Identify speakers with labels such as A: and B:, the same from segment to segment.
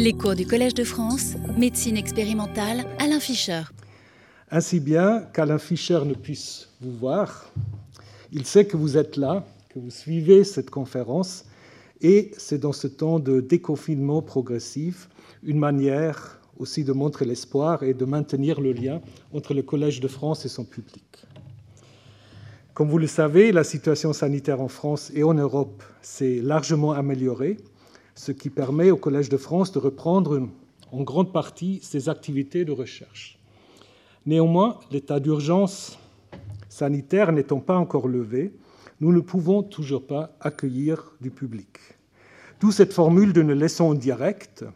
A: Les cours du Collège de France, médecine expérimentale, Alain Fischer.
B: Ainsi bien qu'Alain Fischer ne puisse vous voir, il sait que vous êtes là, que vous suivez cette conférence, et c'est dans ce temps de déconfinement progressif une manière aussi de montrer l'espoir et de maintenir le lien entre le Collège de France et son public. Comme vous le savez, la situation sanitaire en France et en Europe s'est largement améliorée, ce qui permet au Collège de France de reprendre en grande partie ses activités de recherche. Néanmoins, l'état d'urgence sanitaire n'étant pas encore levé, nous ne pouvons toujours pas accueillir du public. D'où cette formule d'une leçon directe,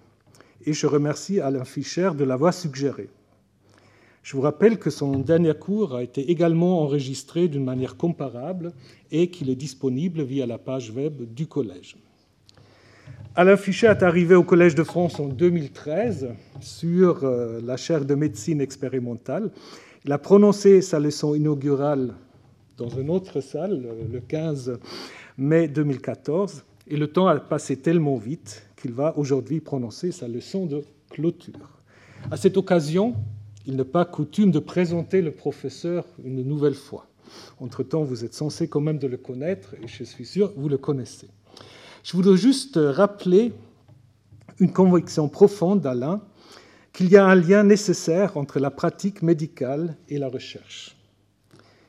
B: et je remercie Alain Fischer de l'avoir suggérée. Je vous rappelle que son dernier cours a été également enregistré d'une manière comparable et qu'il est disponible via la page web du collège. Alain Fischer est arrivé au Collège de France en 2013 sur euh, la chaire de médecine expérimentale. Il a prononcé sa leçon inaugurale dans une autre salle le 15 mai 2014 et le temps a passé tellement vite qu'il va aujourd'hui prononcer sa leçon de clôture. À cette occasion, il n'est pas coutume de présenter le professeur une nouvelle fois. Entre-temps, vous êtes censé quand même de le connaître et je suis sûr vous le connaissez. Je voudrais juste rappeler une conviction profonde d'Alain qu'il y a un lien nécessaire entre la pratique médicale et la recherche.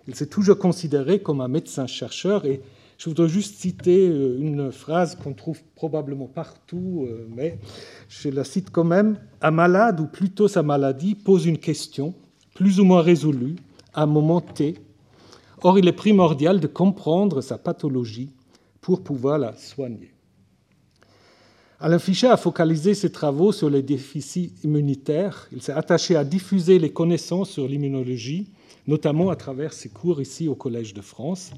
B: Il s'est toujours considéré comme un médecin-chercheur et je voudrais juste citer euh, une phrase qu'on trouve probablement partout, euh, mais je la cite quand même. Un malade, ou plutôt sa maladie, pose une question, plus ou moins résolue, à un moment T. Or, il est primordial de comprendre sa pathologie pour pouvoir la soigner. Alain Fischer a focalisé ses travaux sur les déficits immunitaires. Il s'est attaché à diffuser les connaissances sur l'immunologie, notamment à travers ses cours ici au Collège de France.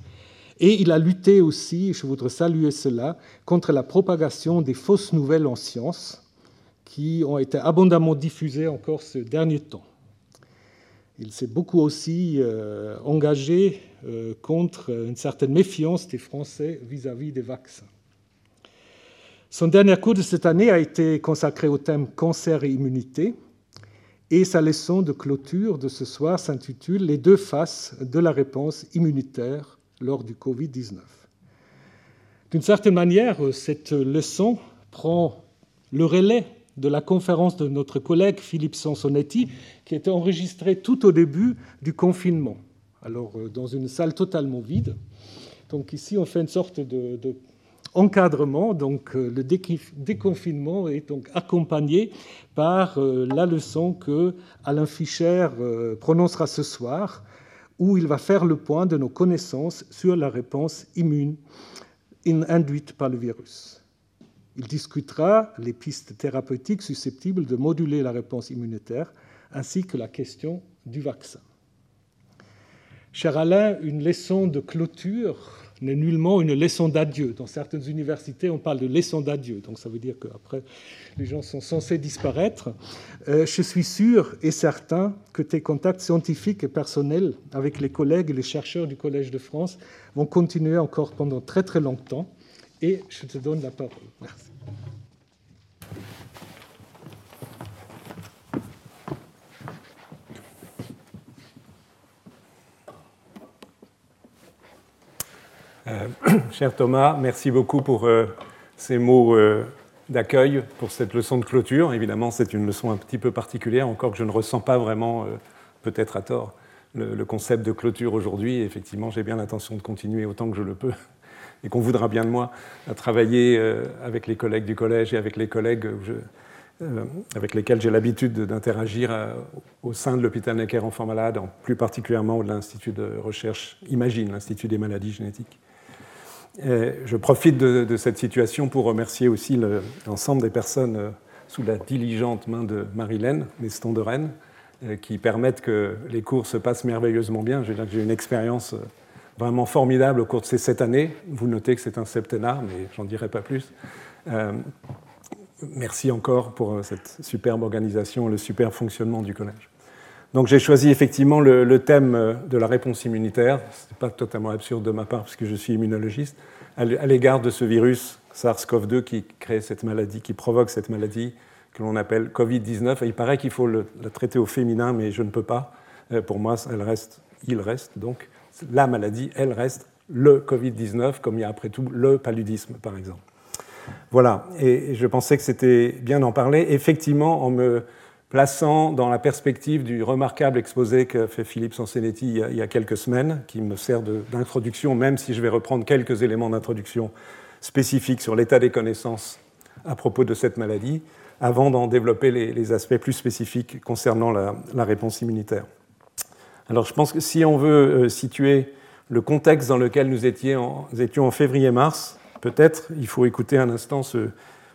B: Et il a lutté aussi, je voudrais saluer cela, contre la propagation des fausses nouvelles en sciences qui ont été abondamment diffusées encore ce dernier temps. Il s'est beaucoup aussi euh, engagé euh, contre une certaine méfiance des Français vis-à-vis -vis des vaccins. Son dernier cours de cette année a été consacré au thème cancer et immunité, et sa leçon de clôture de ce soir s'intitule Les deux faces de la réponse immunitaire lors du Covid-19. D'une certaine manière, cette leçon prend le relais de la conférence de notre collègue Philippe Sansonetti, qui était enregistrée tout au début du confinement, alors euh, dans une salle totalement vide. Donc ici, on fait une sorte de, encadrement. Donc euh, le déconfinement est donc accompagné par euh, la leçon que Alain Fischer prononcera ce soir où il va faire le point de nos connaissances sur la réponse immune induite par le virus. Il discutera les pistes thérapeutiques susceptibles de moduler la réponse immunitaire, ainsi que la question du vaccin. Cher Alain, une leçon de clôture n'est nullement une leçon d'adieu. Dans certaines universités, on parle de leçon d'adieu, donc ça veut dire qu'après, les gens sont censés disparaître. Euh, je suis sûr et certain que tes contacts scientifiques et personnels avec les collègues et les chercheurs du Collège de France vont continuer encore pendant très très longtemps. Et je te donne la parole. Merci.
C: Euh, cher Thomas, merci beaucoup pour euh, ces mots euh, d'accueil, pour cette leçon de clôture. Évidemment, c'est une leçon un petit peu particulière, encore que je ne ressens pas vraiment, peut-être à tort, le, concept de clôture aujourd'hui. Effectivement, j'ai bien l'intention de continuer autant que je le peux et qu'on voudra bien de moi à travailler avec les collègues du collège et avec les collègues avec lesquels j'ai l'habitude d'interagir au sein de l'hôpital Necker Enfants Malades, plus particulièrement de l'Institut de recherche Imagine, l'Institut des maladies génétiques. Je profite de, cette situation pour remercier aussi l'ensemble des personnes euh, sous la diligente main de Marilène Neston de Rennes, euh, qui permettent que les cours se passent merveilleusement bien. J'ai une expérience euh, vraiment formidable au cours de ces sept années. Vous notez que c'est un septennat, mais j'en dirai pas plus. merci encore pour cette superbe organisation, le superbe fonctionnement du collège. Donc j'ai choisi effectivement le, thème euh, de la réponse immunitaire. Ce n'est pas totalement absurde de ma part puisque je suis immunologiste, à l'égard de ce virus SARS-CoV-2 qui crée cette maladie, qui provoque cette maladie que l'on appelle Covid-19. Il paraît qu'il faut la traiter au féminin, mais je ne peux pas. pour moi, elle reste, il reste. Donc, la maladie, elle reste le Covid-19, comme il y a après tout le paludisme, par exemple. Voilà, et je pensais que c'était bien d'en parler. Effectivement, en me plaçant dans la perspective du remarquable exposé qu'a fait Philippe Sansenetti il y a quelques semaines, qui me sert d'introduction, même si je vais reprendre quelques éléments d'introduction spécifiques sur l'état des connaissances à propos de cette maladie, avant d'en développer les, aspects plus spécifiques concernant la, réponse immunitaire. Alors je pense que si on veut euh, situer le contexte dans lequel nous étions, en février-mars, peut-être il faut écouter un instant ce,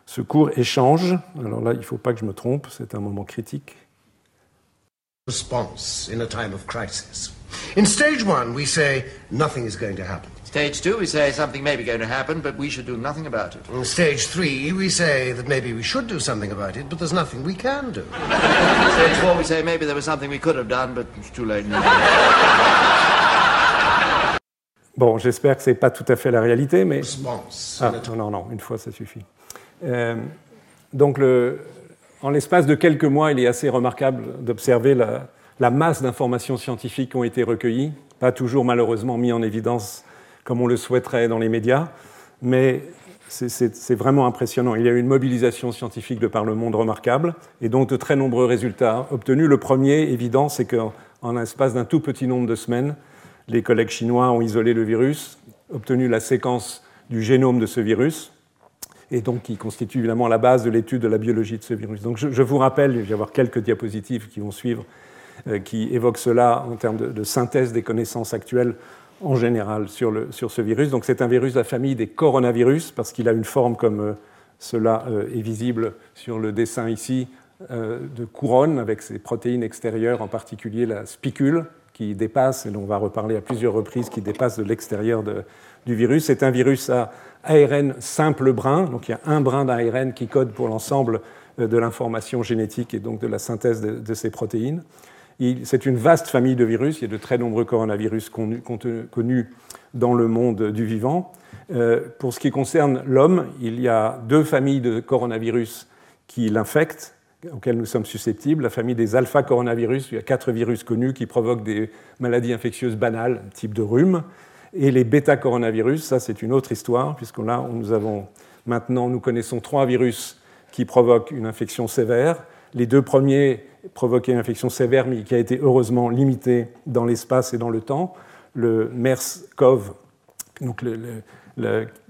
C: ce court échange. Alors là, il ne faut pas que je me trompe, c'est un moment critique.
D: Response in a time of crisis. In stage one, we say nothing is going to happen.
E: Stage two, we say something may be going to happen, but we should do nothing about it.
D: In stage three, we say that maybe we should do something about it, but there's nothing we can do.
E: Stage four, we say maybe there was something we could have done, but it's too late now.
C: Bon, j'espère que ce n'est pas tout à fait la réalité, mais... Ah, non, non, non, une fois, ça suffit. Euh, donc, en l'espace de quelques mois, il est assez remarquable d'observer la, masse d'informations scientifiques qui ont été recueillies, pas toujours malheureusement mis en évidence comme on le souhaiterait dans les médias, mais c'est vraiment impressionnant. Il y a eu une mobilisation scientifique de par le monde remarquable, et donc de très nombreux résultats obtenus. Le premier, évident, c'est qu'en l'espace d'un tout petit nombre de semaines, les collègues chinois ont isolé le virus, obtenu la séquence du génome de ce virus, et donc qui constitue évidemment la base de l'étude de la biologie de ce virus. Donc je, vous rappelle, il va y avoir quelques diapositives qui vont suivre, euh, qui évoquent cela en termes de, synthèse des connaissances actuelles en général sur, le, sur ce virus. Donc c'est un virus de la famille des coronavirus, parce qu'il a une forme comme euh, cela euh, est visible sur le dessin ici, de couronne avec ses protéines extérieures, en particulier la spicule, qui dépasse, et dont on va reparler à plusieurs reprises, qui dépasse de l'extérieur du virus. C'est un virus à ARN simple brin, donc il y a un brin d'ARN qui code pour l'ensemble euh, de l'information génétique et donc de la synthèse de, ces protéines. C'est une vaste famille de virus, il y a de très nombreux coronavirus connus dans le monde du vivant. Euh, pour ce qui concerne l'homme, il y a deux familles de coronavirus qui l'infectent, auxquelles nous sommes susceptibles. La famille des alpha-coronavirus, il y a quatre virus connus qui provoquent des maladies infectieuses banales, type de rhume. Et les bêta-coronavirus, ça c'est une autre histoire, puisque là, nous avons maintenant, nous connaissons trois virus qui provoquent une infection sévère. Les deux premiers provoquaient une infection sévère, mais qui a été heureusement limitée dans l'espace et dans le temps. Le MERS-CoV, donc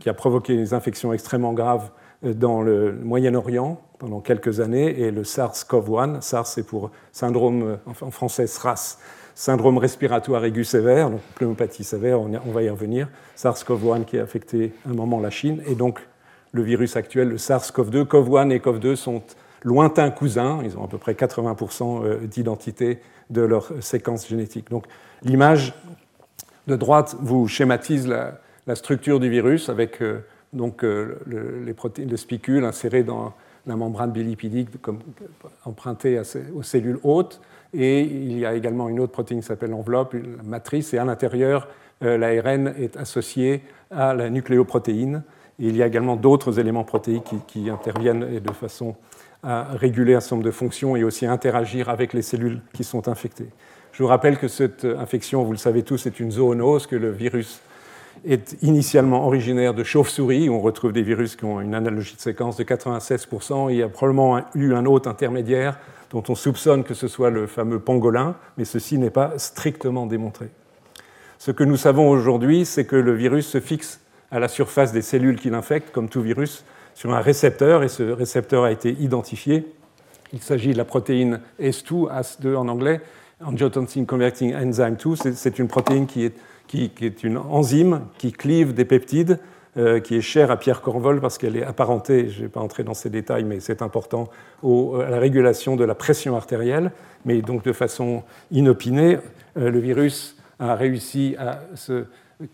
C: qui a provoqué des infections extrêmement graves dans le Moyen-Orient pendant quelques années, et le SARS-CoV-1, SARS c'est pour syndrome en français SRAS, syndrome respiratoire aigu sévère, donc pneumopathie sévère, on va y revenir, SARS-CoV-1 qui a affecté un moment la Chine, et donc le virus actuel, le SARS-CoV-2. CoV-1 et CoV-2 sont lointains cousins, ils ont à peu près 80% euh, d'identité de leur séquence génétique. Donc l'image de droite vous schématise la, structure du virus avec euh, donc, euh, les protéines de spicules insérées dans la membrane bilipidique comme, empruntée aux cellules hôtes. Et il y a également une autre protéine qui s'appelle l'enveloppe, la matrice, et à l'intérieur, l'ARN est associé à la nucléoprotéine. Et il y a également d'autres éléments protéiques qui, interviennent de façon à réguler un certain nombre de fonctions et aussi à interagir avec les cellules qui sont infectées. Je vous rappelle que cette infection, vous le savez tous, est une zoonose, que le virus est initialement originaire de chauves-souris, on retrouve des virus qui ont une analogie de séquence de 96%. Il y a probablement eu un autre intermédiaire dont on soupçonne que ce soit le fameux pangolin, mais ceci n'est pas strictement démontré. Ce que nous savons aujourd'hui, c'est que le virus se fixe à la surface des cellules qui l'infectent, comme tout virus, sur un récepteur, et ce récepteur a été identifié. Il s'agit de la protéine S2, AS2 en anglais, Angiotensin Converting Enzyme 2. C'est une protéine qui est, une enzyme qui clive des peptides euh, qui est chère à Pierre Corvol parce qu'elle est apparentée, je ne vais pas entrer dans ces détails, mais c'est important, à la régulation de la pression artérielle. Mais donc de façon inopinée, euh, le virus a réussi à se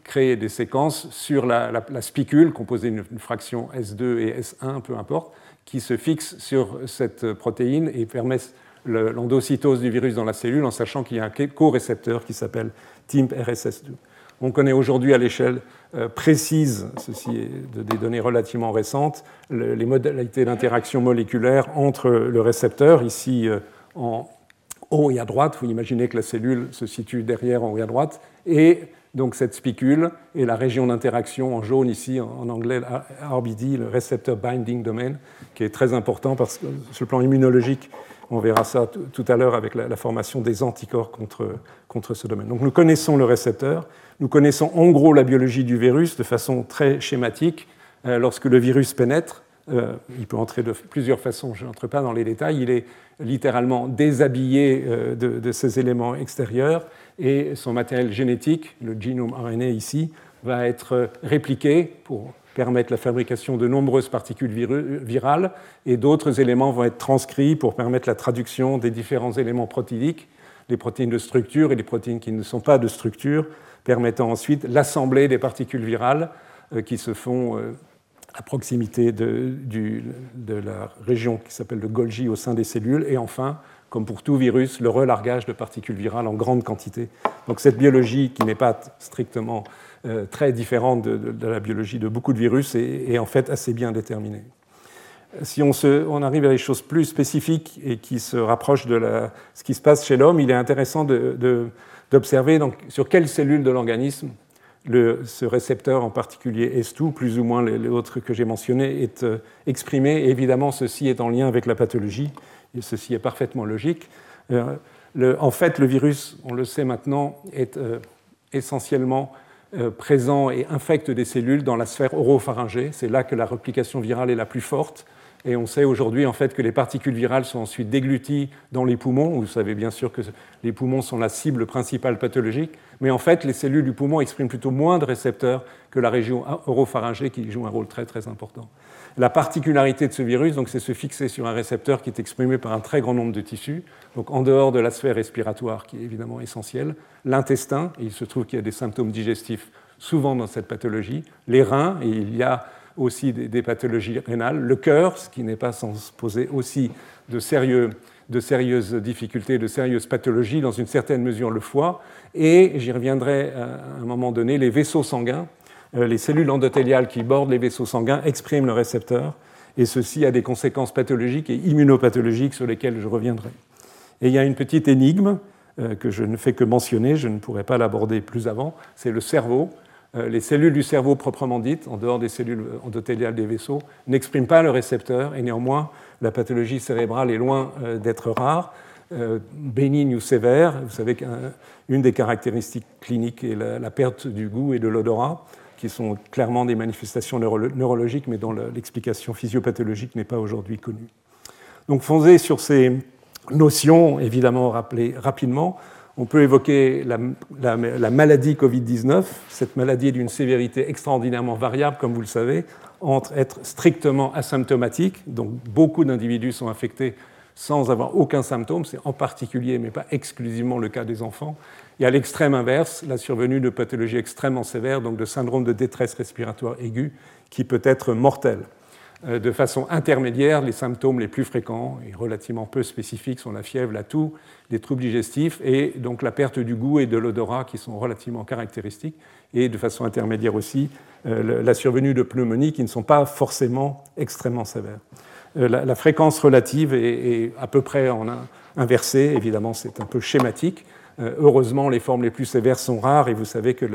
C: créer des séquences sur la, spicule, composée d'une fraction S2 et S1, peu importe, qui se fixent sur cette protéine et permettent l'endocytose du virus dans la cellule en sachant qu'il y a un co-récepteur qui s'appelle TIMP-RSS2. On connaît aujourd'hui à l'échelle euh, précise, ceci est de, des données relativement récentes, les modalités d'interaction moléculaire entre le récepteur, ici euh, en haut et à droite, vous imaginez que la cellule se situe derrière en haut et à droite, et donc cette spicule et la région d'interaction en jaune ici, en anglais RBD, le Receptor Binding Domain, qui est très important parce que sur le plan immunologique, on verra ça tout à l'heure avec la, formation des anticorps contre, contre ce domaine. Donc nous connaissons le récepteur, nous connaissons en gros la biologie du virus de façon très schématique. Euh, lorsque le virus pénètre, euh, il peut entrer de plusieurs façons, je n'entre pas dans les détails, il est littéralement déshabillé euh, de, de, ces éléments extérieurs et son matériel génétique, le génome RNA ici, va être répliqué pour permettre la fabrication de nombreuses particules virales. Et d'autres éléments vont être transcrits pour permettre la traduction des différents éléments protéiques, les protéines de structure et les protéines qui ne sont pas de structure, permettant ensuite l'assemblée des particules virales euh, qui se font euh, à proximité de, de la région qui s'appelle le Golgi au sein des cellules. Et enfin comme pour tout virus, le relargage de particules virales en grande quantité. Donc cette biologie, qui n'est pas strictement euh, très différente de, la biologie de beaucoup de virus, est, en fait assez bien déterminée. Si on, se, on, arrive à des choses plus spécifiques et qui se rapprochent de la, ce qui se passe chez l'homme, il est intéressant d'observer sur quelles cellules de l'organisme ce récepteur en particulier S2, plus ou moins les, autres que j'ai mentionnés, est euh, exprimé. évidemment, ceci est en lien avec la pathologie et ceci est parfaitement logique. Euh, en fait, le virus, on le sait maintenant, est euh, essentiellement euh, présent et infecte des cellules dans la sphère oropharyngée. C'est là que la réplication virale est la plus forte. Et on sait aujourd'hui en fait que les particules virales sont ensuite dégluties dans les poumons. Vous savez bien sûr que les poumons sont la cible principale pathologique, mais en fait les cellules du poumon expriment plutôt moins de récepteurs que la région oropharyngée qui joue un rôle très très important. La particularité de ce virus, c'est se fixer sur un récepteur qui est exprimé par un très grand nombre de tissus, donc en dehors de la sphère respiratoire, qui est évidemment essentielle, l'intestin, il se trouve qu'il y a des symptômes digestifs souvent dans cette pathologie, les reins, et il y a aussi des, pathologies rénales, le cœur, ce qui n'est pas sans poser aussi de, sérieuses difficultés, de sérieuses pathologies, dans une certaine mesure le foie, et j'y reviendrai à un moment donné, les vaisseaux sanguins, euh, les cellules endothéliales qui bordent les vaisseaux sanguins expriment le récepteur, et ceci a des conséquences pathologiques et immunopathologiques sur lesquelles je reviendrai. Et il y a une petite énigme euh, que je ne fais que mentionner, je ne pourrais pas l'aborder plus avant, c'est le cerveau. Euh, les cellules du cerveau proprement dites, en dehors des cellules endothéliales des vaisseaux, n'expriment pas le récepteur, et néanmoins, la pathologie cérébrale est loin d'être rare. bénigne ou sévère, vous savez qu'une des caractéristiques cliniques est la perte du goût et de l'odorat qui sont clairement des manifestations neurologiques, mais dont l'explication physiopathologique n'est pas aujourd'hui connue. Donc, fondé sur ces notions, évidemment rappelées rapidement, on peut évoquer la, la maladie Covid-19. Cette maladie est d'une sévérité extraordinairement variable, comme vous le savez, entre être strictement asymptomatique, donc beaucoup d'individus sont infectés sans avoir aucun symptôme, c'est en particulier, mais pas exclusivement le cas des enfants, et à l'extrême inverse, la survenue de pathologies extrêmement sévères, donc de syndrome de détresse respiratoire aiguë, qui peut être mortel. Euh, de façon intermédiaire, les symptômes les plus fréquents et relativement peu spécifiques sont la fièvre, la toux, les troubles digestifs et donc la perte du goût et de l'odorat qui sont relativement caractéristiques, et de façon intermédiaire aussi euh, la survenue de pneumonies qui ne sont pas forcément extrêmement sévères. Euh, la, fréquence relative est, à peu près inversée, évidemment c'est un peu schématique, heureusement, les formes les plus sévères sont rares et vous savez que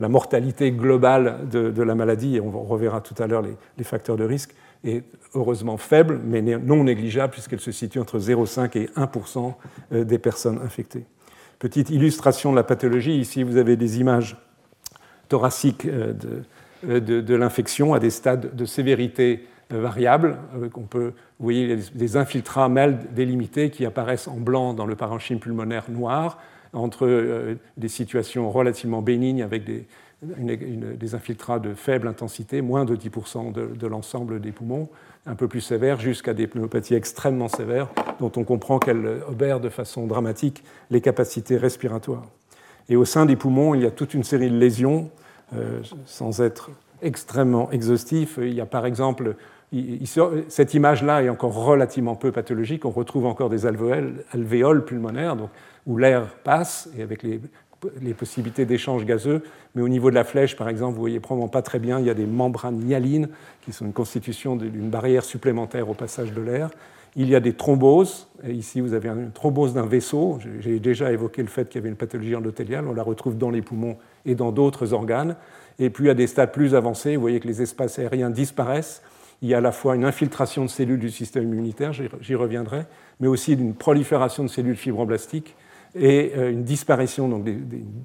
C: la mortalité globale de, la maladie, et on reverra tout à l'heure les, facteurs de risque, est heureusement faible, mais non négligeable, puisqu'elle se situe entre 0,5 et 1% euh, des personnes infectées. Petite illustration de la pathologie, ici vous avez des images thoraciques euh, de, l'infection à des stades de sévérité variables. On peut, vous voyez des infiltrats mal délimités qui apparaissent en blanc dans le parenchyme pulmonaire noir, entre euh, des situations relativement bénignes avec des, des, infiltrats de faible intensité, moins de 10% de, l'ensemble des poumons, un peu plus sévères, jusqu'à des pneumopathies extrêmement sévères, dont on comprend qu'elles obèrent de façon dramatique les capacités respiratoires. Et au sein des poumons, il y a toute une série de lésions, euh, sans être extrêmement exhaustif. Il y a par exemple cette image-là est encore relativement peu pathologique. On retrouve encore des alvéoles, pulmonaires, donc, où l'air passe, et avec les possibilités d'échange gazeux, mais au niveau de la flèche, par exemple, vous voyez probablement pas très bien, il y a des membranes hyalines qui sont une constitution d'une barrière supplémentaire au passage de l'air. Il y a des thromboses. Ici, vous avez une thrombose d'un vaisseau. J'ai déjà évoqué le fait qu'il y avait une pathologie endothéliale. On la retrouve dans les poumons et dans d'autres organes. Et puis, à des stades plus avancés, vous voyez que les espaces aériens disparaissent. Il y a à la fois une infiltration de cellules du système immunitaire, j'y reviendrai, mais aussi une prolifération de cellules fibroblastiques et euh, une disparition, donc des,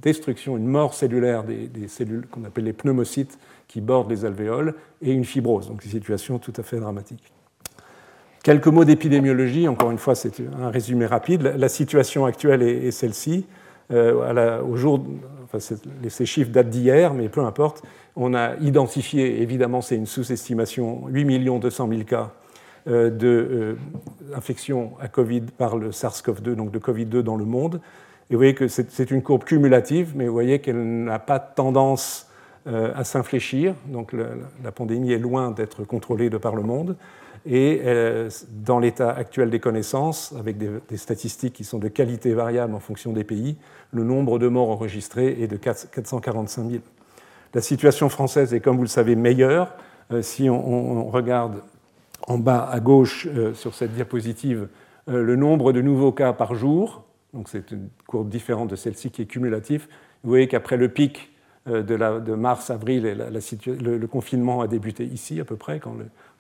C: destructions, une mort cellulaire des, des cellules qu'on appelle les pneumocytes qui bordent les alvéoles et une fibrose. Donc, une situation tout à fait dramatique. Quelques mots d'épidémiologie, encore une fois, c'est un résumé rapide. La situation actuelle est, celle-ci. Euh, au jour, ces chiffres datent d'hier, mais peu importe. On a identifié, évidemment, c'est une sous-estimation, 8 200 000 cas euh, d'infection euh, à Covid par le SARS-CoV-2, donc de Covid-2 dans le monde. Et vous voyez que c'est une courbe cumulative, mais vous voyez qu'elle n'a pas tendance à s'infléchir. Donc la pandémie est loin d'être contrôlée de par le monde. Et euh, dans l'état actuel des connaissances, avec des, statistiques qui sont de qualité variable en fonction des pays, le nombre de morts enregistrés est de 445 000. La situation française est, comme vous le savez, meilleure. Euh, si on, regarde en bas à gauche euh, sur cette diapositive le nombre de nouveaux cas par jour, donc c'est une courbe différente de celle-ci qui est cumulative, vous voyez qu'après le pic de, mars-avril, le, le, confinement a débuté ici à peu près, quand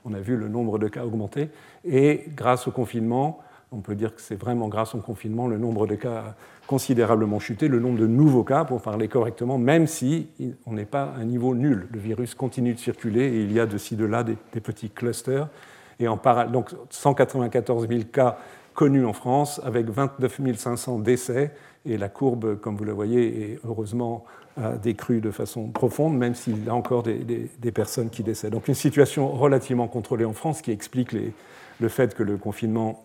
C: on a vu le nombre de cas augmenter. Et grâce au confinement, on peut dire que c'est vraiment grâce au confinement, le nombre de cas a considérablement chuté, le nombre de nouveaux cas, pour parler correctement, même si on n'est pas à un niveau nul. Le virus continue de circuler et il y a de ci, de là des, petits clusters. Et en donc 194 000 cas connus en France, avec 29 500 décès. Et la courbe, comme vous le voyez, est heureusement a décru de façon profonde, même s'il y a encore des, personnes qui décèdent. Donc une situation relativement contrôlée en France qui explique le fait que le confinement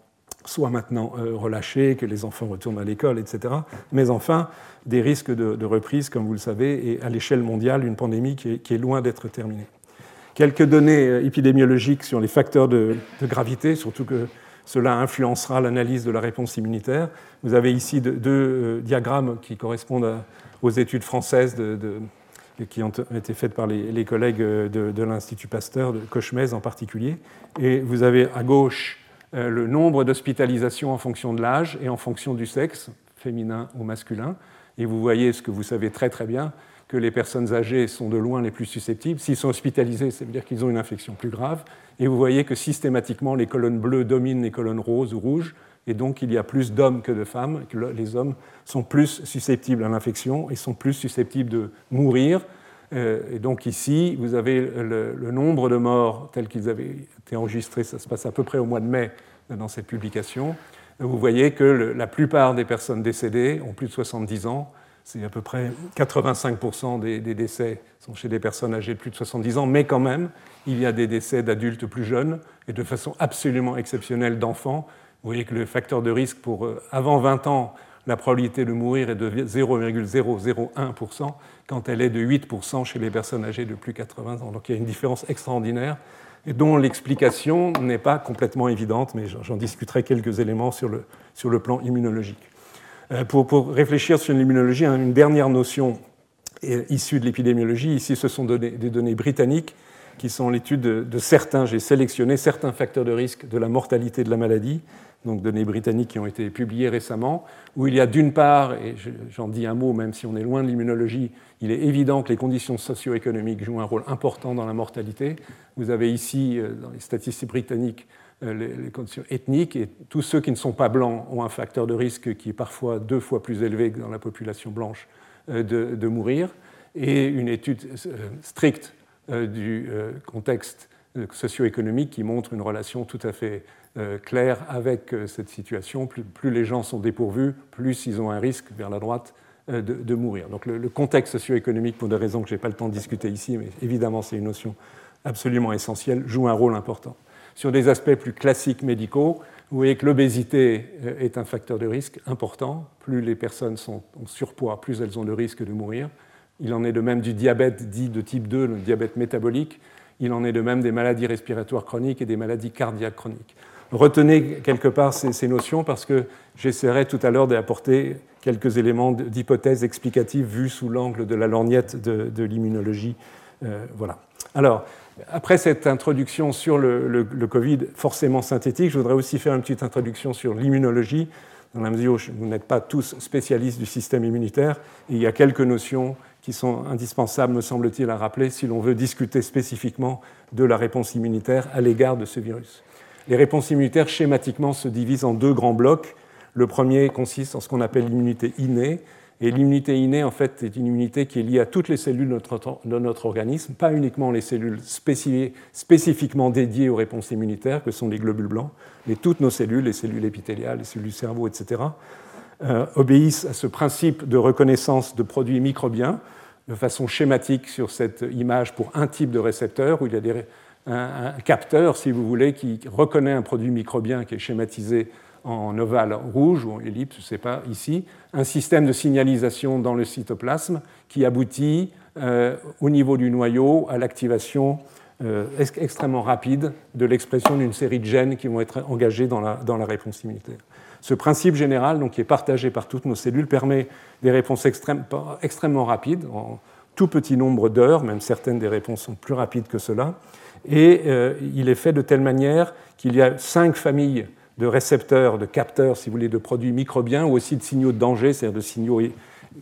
C: soit maintenant euh, relâché, que les enfants retournent à l'école, etc. Mais enfin, des risques de, reprise, comme vous le savez, et à l'échelle mondiale, une pandémie qui est, loin d'être terminée. Quelques données euh, épidémiologiques sur les facteurs de, gravité, surtout que cela influencera l'analyse de la réponse immunitaire. Vous avez ici deux, euh, diagrammes qui correspondent à aux études françaises qui ont été faites par les, collègues de, l'Institut Pasteur, de Cochemez en particulier. Et vous avez à gauche euh, le nombre d'hospitalisations en fonction de l'âge et en fonction du sexe, féminin ou masculin. Et vous voyez ce que vous savez très très bien, que les personnes âgées sont de loin les plus susceptibles. S'ils sont hospitalisés, ça veut dire qu'ils ont une infection plus grave. Et vous voyez que systématiquement, les colonnes bleues dominent les colonnes roses ou rouges, et donc il y a plus d'hommes que de femmes, les hommes sont plus susceptibles à l'infection et sont plus susceptibles de mourir. Euh, et donc ici, vous avez le, nombre de morts tels qu'ils avaient été enregistrés, ça se passe à peu près au mois de mai dans cette publication. Vous voyez que la plupart des personnes décédées ont plus de 70 ans. C'est à peu près 85% des, des, décès sont chez des personnes âgées de plus de 70 ans, mais quand même, il y a des décès d'adultes plus jeunes et de façon absolument exceptionnelle d'enfants vous voyez que le facteur de risque pour euh, avant 20 ans, la probabilité de mourir est de 0,001% quand elle est de 8% chez les personnes âgées de plus de 80 ans. Donc il y a une différence extraordinaire et dont l'explication n'est pas complètement évidente, mais j'en discuterai quelques éléments sur le, sur le plan immunologique. Euh, pour, pour, réfléchir sur l'immunologie, une dernière notion issue de l'épidémiologie, ici ce sont des données britanniques qui sont l'étude de, de certains, j'ai sélectionné certains facteurs de risque de la mortalité de la maladie donc données britanniques qui ont été publiées récemment, où il y a d'une part, et j'en dis un mot même si on est loin de l'immunologie, il est évident que les conditions socio-économiques jouent un rôle important dans la mortalité. Vous avez ici, euh, dans les statistiques britanniques, euh, les, conditions ethniques, et tous ceux qui ne sont pas blancs ont un facteur de risque qui est parfois deux fois plus élevé que dans la population blanche euh, de, mourir, et une étude stricte du contexte socio-économique qui montre une relation tout à fait clair avec euh, cette situation. Plus, les gens sont dépourvus, plus ils ont un risque vers la droite euh, de, mourir. Donc le, contexte socio-économique, pour des raisons que je n'ai pas le temps de discuter ici, mais évidemment c'est une notion absolument essentielle, joue un rôle important. Sur des aspects plus classiques médicaux, vous voyez que l'obésité est un facteur de risque important. Plus les personnes sont en surpoids, plus elles ont de risque de mourir. Il en est de même du diabète dit de type 2, le diabète métabolique. Il en est de même des maladies respiratoires chroniques et des maladies cardiaques chroniques retenez quelque part ces, notions parce que j'essaierai tout à l'heure d'apporter quelques éléments d'hypothèse explicative vus sous l'angle de la lorgnette de, l'immunologie. voilà. Alors, après cette introduction sur le, Covid forcément synthétique, je voudrais aussi faire une petite introduction sur l'immunologie, dans la mesure où vous n'êtes pas tous spécialistes du système immunitaire. il y a quelques notions qui sont indispensables, me semble-t-il, à rappeler si l'on veut discuter spécifiquement de la réponse immunitaire à l'égard de ce virus. Les réponses immunitaires, schématiquement, se divisent en deux grands blocs. Le premier consiste en ce qu'on appelle l'immunité innée, et l'immunité innée, en fait, est une immunité qui est liée à toutes les cellules de notre, organisme, pas uniquement les cellules spécifiquement dédiées aux réponses immunitaires, que sont les globules blancs, mais toutes nos cellules, les cellules épithéliales, les cellules du cerveau, etc., euh, obéissent à ce principe de reconnaissance de produits microbiens de façon schématique sur cette image pour un type de récepteur, où il y a des, un, capteur, si vous voulez, qui reconnaît un produit microbien qui est schématisé en ovale rouge ou en ellipse, je ne sais pas, ici, un système de signalisation dans le cytoplasme qui aboutit euh, au niveau du noyau à l'activation euh, extrêmement rapide de l'expression d'une série de gènes qui vont être engagés dans la, dans la réponse immunitaire. Ce principe général, donc, qui est partagé par toutes nos cellules, permet des réponses extrêmement rapides, en tout petit nombre d'heures, même certaines des réponses sont plus rapides que cela, et euh, il est fait de telle manière qu'il y a cinq familles de récepteurs, de capteurs, si vous voulez, de produits microbiens ou aussi de signaux de danger, c'est-à-dire de signaux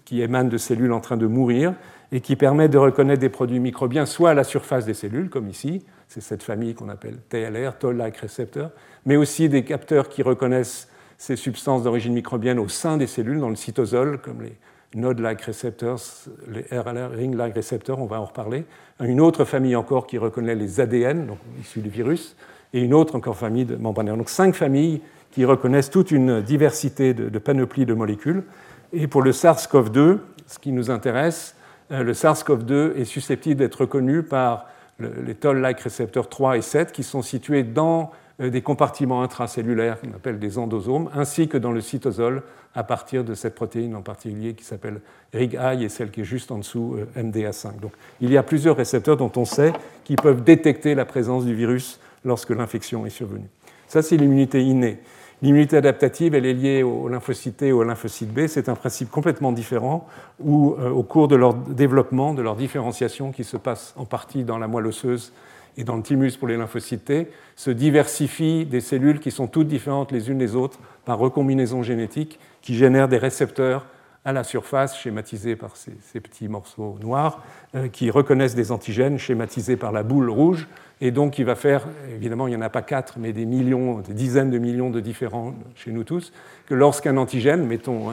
C: qui émanent de cellules en train de mourir et qui permettent de reconnaître des produits microbiens soit à la surface des cellules, comme ici, c'est cette famille qu'on appelle TLR, Toll-like receptor, mais aussi des capteurs qui reconnaissent ces substances d'origine microbienne au sein des cellules, dans le cytosol, comme les node-like receptors, les RLR, ring-like receptors, on va en reparler. Une autre famille encore qui reconnaît les ADN, donc issus du virus, et une autre encore famille de membranaires. Donc cinq familles qui reconnaissent toute une diversité de, panoplies de molécules. Et pour le SARS-CoV-2, ce qui nous intéresse, euh, le SARS-CoV-2 est susceptible d'être reconnu par les toll-like récepteurs 3 et 7 qui sont situés dans des compartiments intracellulaires qu'on appelle des endosomes, ainsi que dans le cytosol à partir de cette protéine en particulier qui s'appelle RIG-I et celle qui est juste en dessous, euh, MDA5. Donc il y a plusieurs récepteurs dont on sait qui peuvent détecter la présence du virus lorsque l'infection est survenue. Ça, c'est l'immunité innée. L'immunité adaptative, elle est liée aux lymphocytes T ou aux lymphocytes B. C'est un principe complètement différent où, euh, au cours de leur développement, de leur différenciation qui se passe en partie dans la moelle osseuse et dans le thymus pour les lymphocytes T, se diversifient des cellules qui sont toutes différentes les unes des autres par recombinaison génétique qui génèrent des récepteurs à la surface, schématisés par ces, petits morceaux noirs, euh, qui reconnaissent des antigènes schématisés par la boule rouge, et donc il va faire, évidemment il n'y en a pas quatre, mais des millions, des dizaines de millions de différents chez nous tous, que lorsqu'un antigène, mettons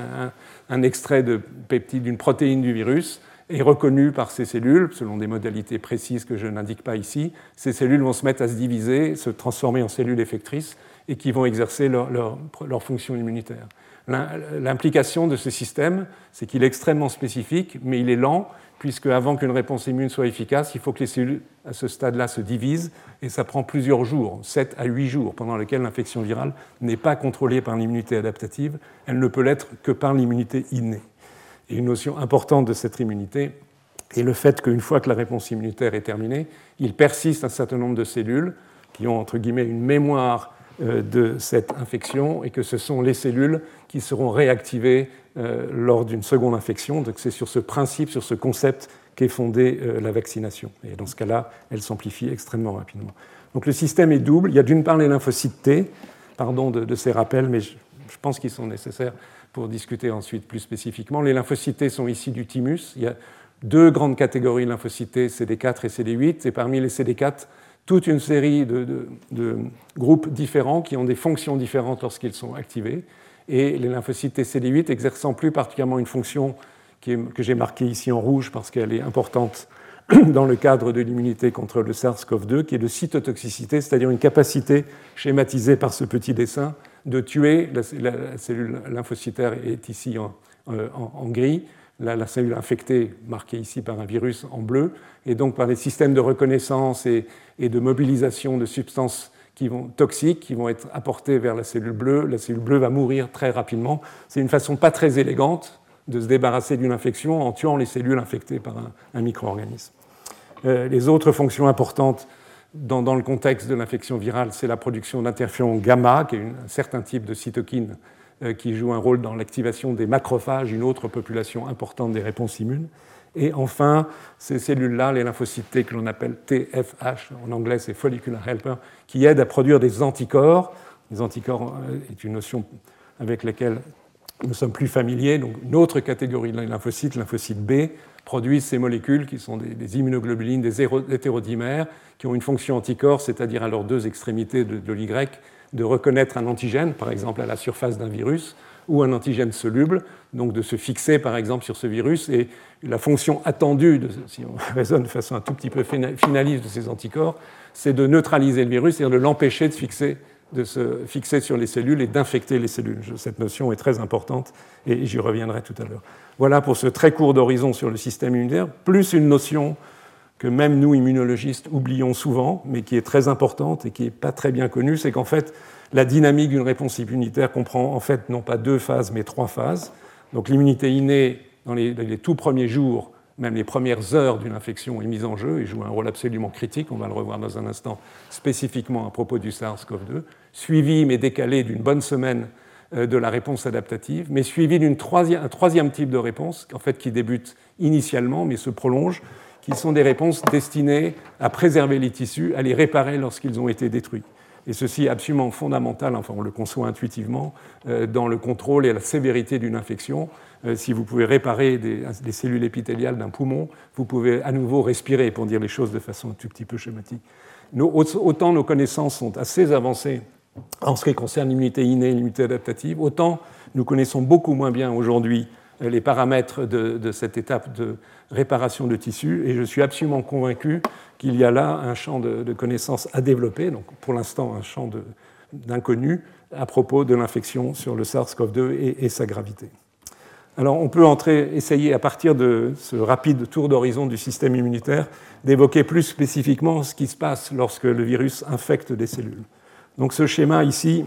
C: un, extrait de peptide d'une protéine du virus, est reconnu par ces cellules, selon des modalités précises que je n'indique pas ici, ces cellules vont se mettre à se diviser, se transformer en cellules effectrices et qui vont exercer leur, leur fonction immunitaire. L'implication de ce système, c'est qu'il est extrêmement spécifique, mais il est lent, puisque avant qu'une réponse immune soit efficace, il faut que les cellules à ce stade-là se divisent, et ça prend plusieurs jours, 7 à 8 jours, pendant lesquels l'infection virale n'est pas contrôlée par l'immunité adaptative, elle ne peut l'être que par l'immunité innée. Et une notion importante de cette immunité est le fait qu'une fois que la réponse immunitaire est terminée, il persiste un certain nombre de cellules qui ont, entre guillemets, une mémoire euh, de cette infection et que ce sont les cellules qui seront réactivées euh, lors d'une seconde infection. Donc c'est sur ce principe, sur ce concept qu'est fondée euh, la vaccination. Et dans ce cas-là, elle s'amplifie extrêmement rapidement. Donc le système est double. Il y a d'une part les lymphocytes T, pardon de, ces rappels, mais je, pense qu'ils sont nécessaires pour discuter ensuite plus spécifiquement. Les lymphocytes T sont ici du thymus. Il y a deux grandes catégories de lymphocytes T, CD4 et CD8. Et parmi les CD4, toute une série de, groupes différents qui ont des fonctions différentes lorsqu'ils sont activés. Et les lymphocytes TCD8 exerçant plus particulièrement une fonction que j'ai marquée ici en rouge parce qu'elle est importante dans le cadre de l'immunité contre le SARS-CoV-2, qui est de cytotoxicité, c'est-à-dire une capacité schématisée par ce petit dessin de tuer, la, cellule lymphocytaire est ici en euh, gris, la, cellule infectée, marquée ici par un virus en bleu, et donc par des systèmes de reconnaissance et, de mobilisation de substances qui vont, toxiques qui vont être apportées vers la cellule bleue. La cellule bleue va mourir très rapidement. C'est une façon pas très élégante de se débarrasser d'une infection en tuant les cellules infectées par un, micro-organisme. Euh, les autres fonctions importantes dans, le contexte de l'infection virale, c'est la production d'interféron gamma, qui est un certain type de cytokine qui joue un rôle dans l'activation des macrophages, une autre population importante des réponses immunes. Et enfin, ces cellules-là, les lymphocytes T que l'on appelle TFH, en anglais c'est follicular helper, qui aident à produire des anticorps. Les anticorps est une notion avec laquelle nous sommes plus familiers. Donc, une autre catégorie de lymphocytes, lymphocytes B, produisent ces molécules qui sont des, immunoglobulines, des hétérodimères, qui ont une fonction anticorps, c'est-à-dire à leurs deux extrémités de, l'Y, de reconnaître un antigène, par exemple à la surface d'un virus, ou un antigène soluble, donc de se fixer par exemple sur ce virus. Et la fonction attendue, si on raisonne de façon un tout petit peu finaliste de ces anticorps, c'est de neutraliser le virus, c'est-à-dire de l'empêcher de se fixer de se fixer sur les cellules et d'infecter les cellules. Cette notion est très importante et j'y reviendrai tout à l'heure. Voilà pour ce très court d'horizon sur le système immunitaire, plus une notion que même nous, immunologistes, oublions souvent, mais qui est très importante et qui n'est pas très bien connue, c'est qu'en fait, la dynamique d'une réponse immunitaire comprend en fait non pas deux phases, mais trois phases. Donc l'immunité innée, dans les, les tout premiers jours, même les premières heures d'une infection est mise en jeu et joue un rôle absolument critique, on va le revoir dans un instant spécifiquement à propos du SARS-CoV-2 suivi mais décalé d'une bonne semaine euh, de la réponse adaptative, mais suivi d'un troisième, type de réponse, en fait, qui débute initialement mais se prolonge, qui sont des réponses destinées à préserver les tissus, à les réparer lorsqu'ils ont été détruits. Et ceci est absolument fondamental, enfin on le conçoit intuitivement, euh, dans le contrôle et la sévérité d'une infection. Euh, si vous pouvez réparer des cellules épithéliales d'un poumon, vous pouvez à nouveau respirer, pour dire les choses de façon un tout petit peu schématique. autant nos connaissances sont assez avancées en ce qui concerne l'immunité innée et l'immunité adaptative, autant nous connaissons beaucoup moins bien aujourd'hui les paramètres de, cette étape de réparation de tissus, et je suis absolument convaincu qu'il y a là un champ de, connaissances à développer, donc pour l'instant un champ d'inconnu à propos de l'infection sur le SARS-CoV-2 et, sa gravité. Alors on peut essayer à partir de ce rapide tour d'horizon du système immunitaire d'évoquer plus spécifiquement ce qui se passe lorsque le virus infecte des cellules. Donc ce schéma ici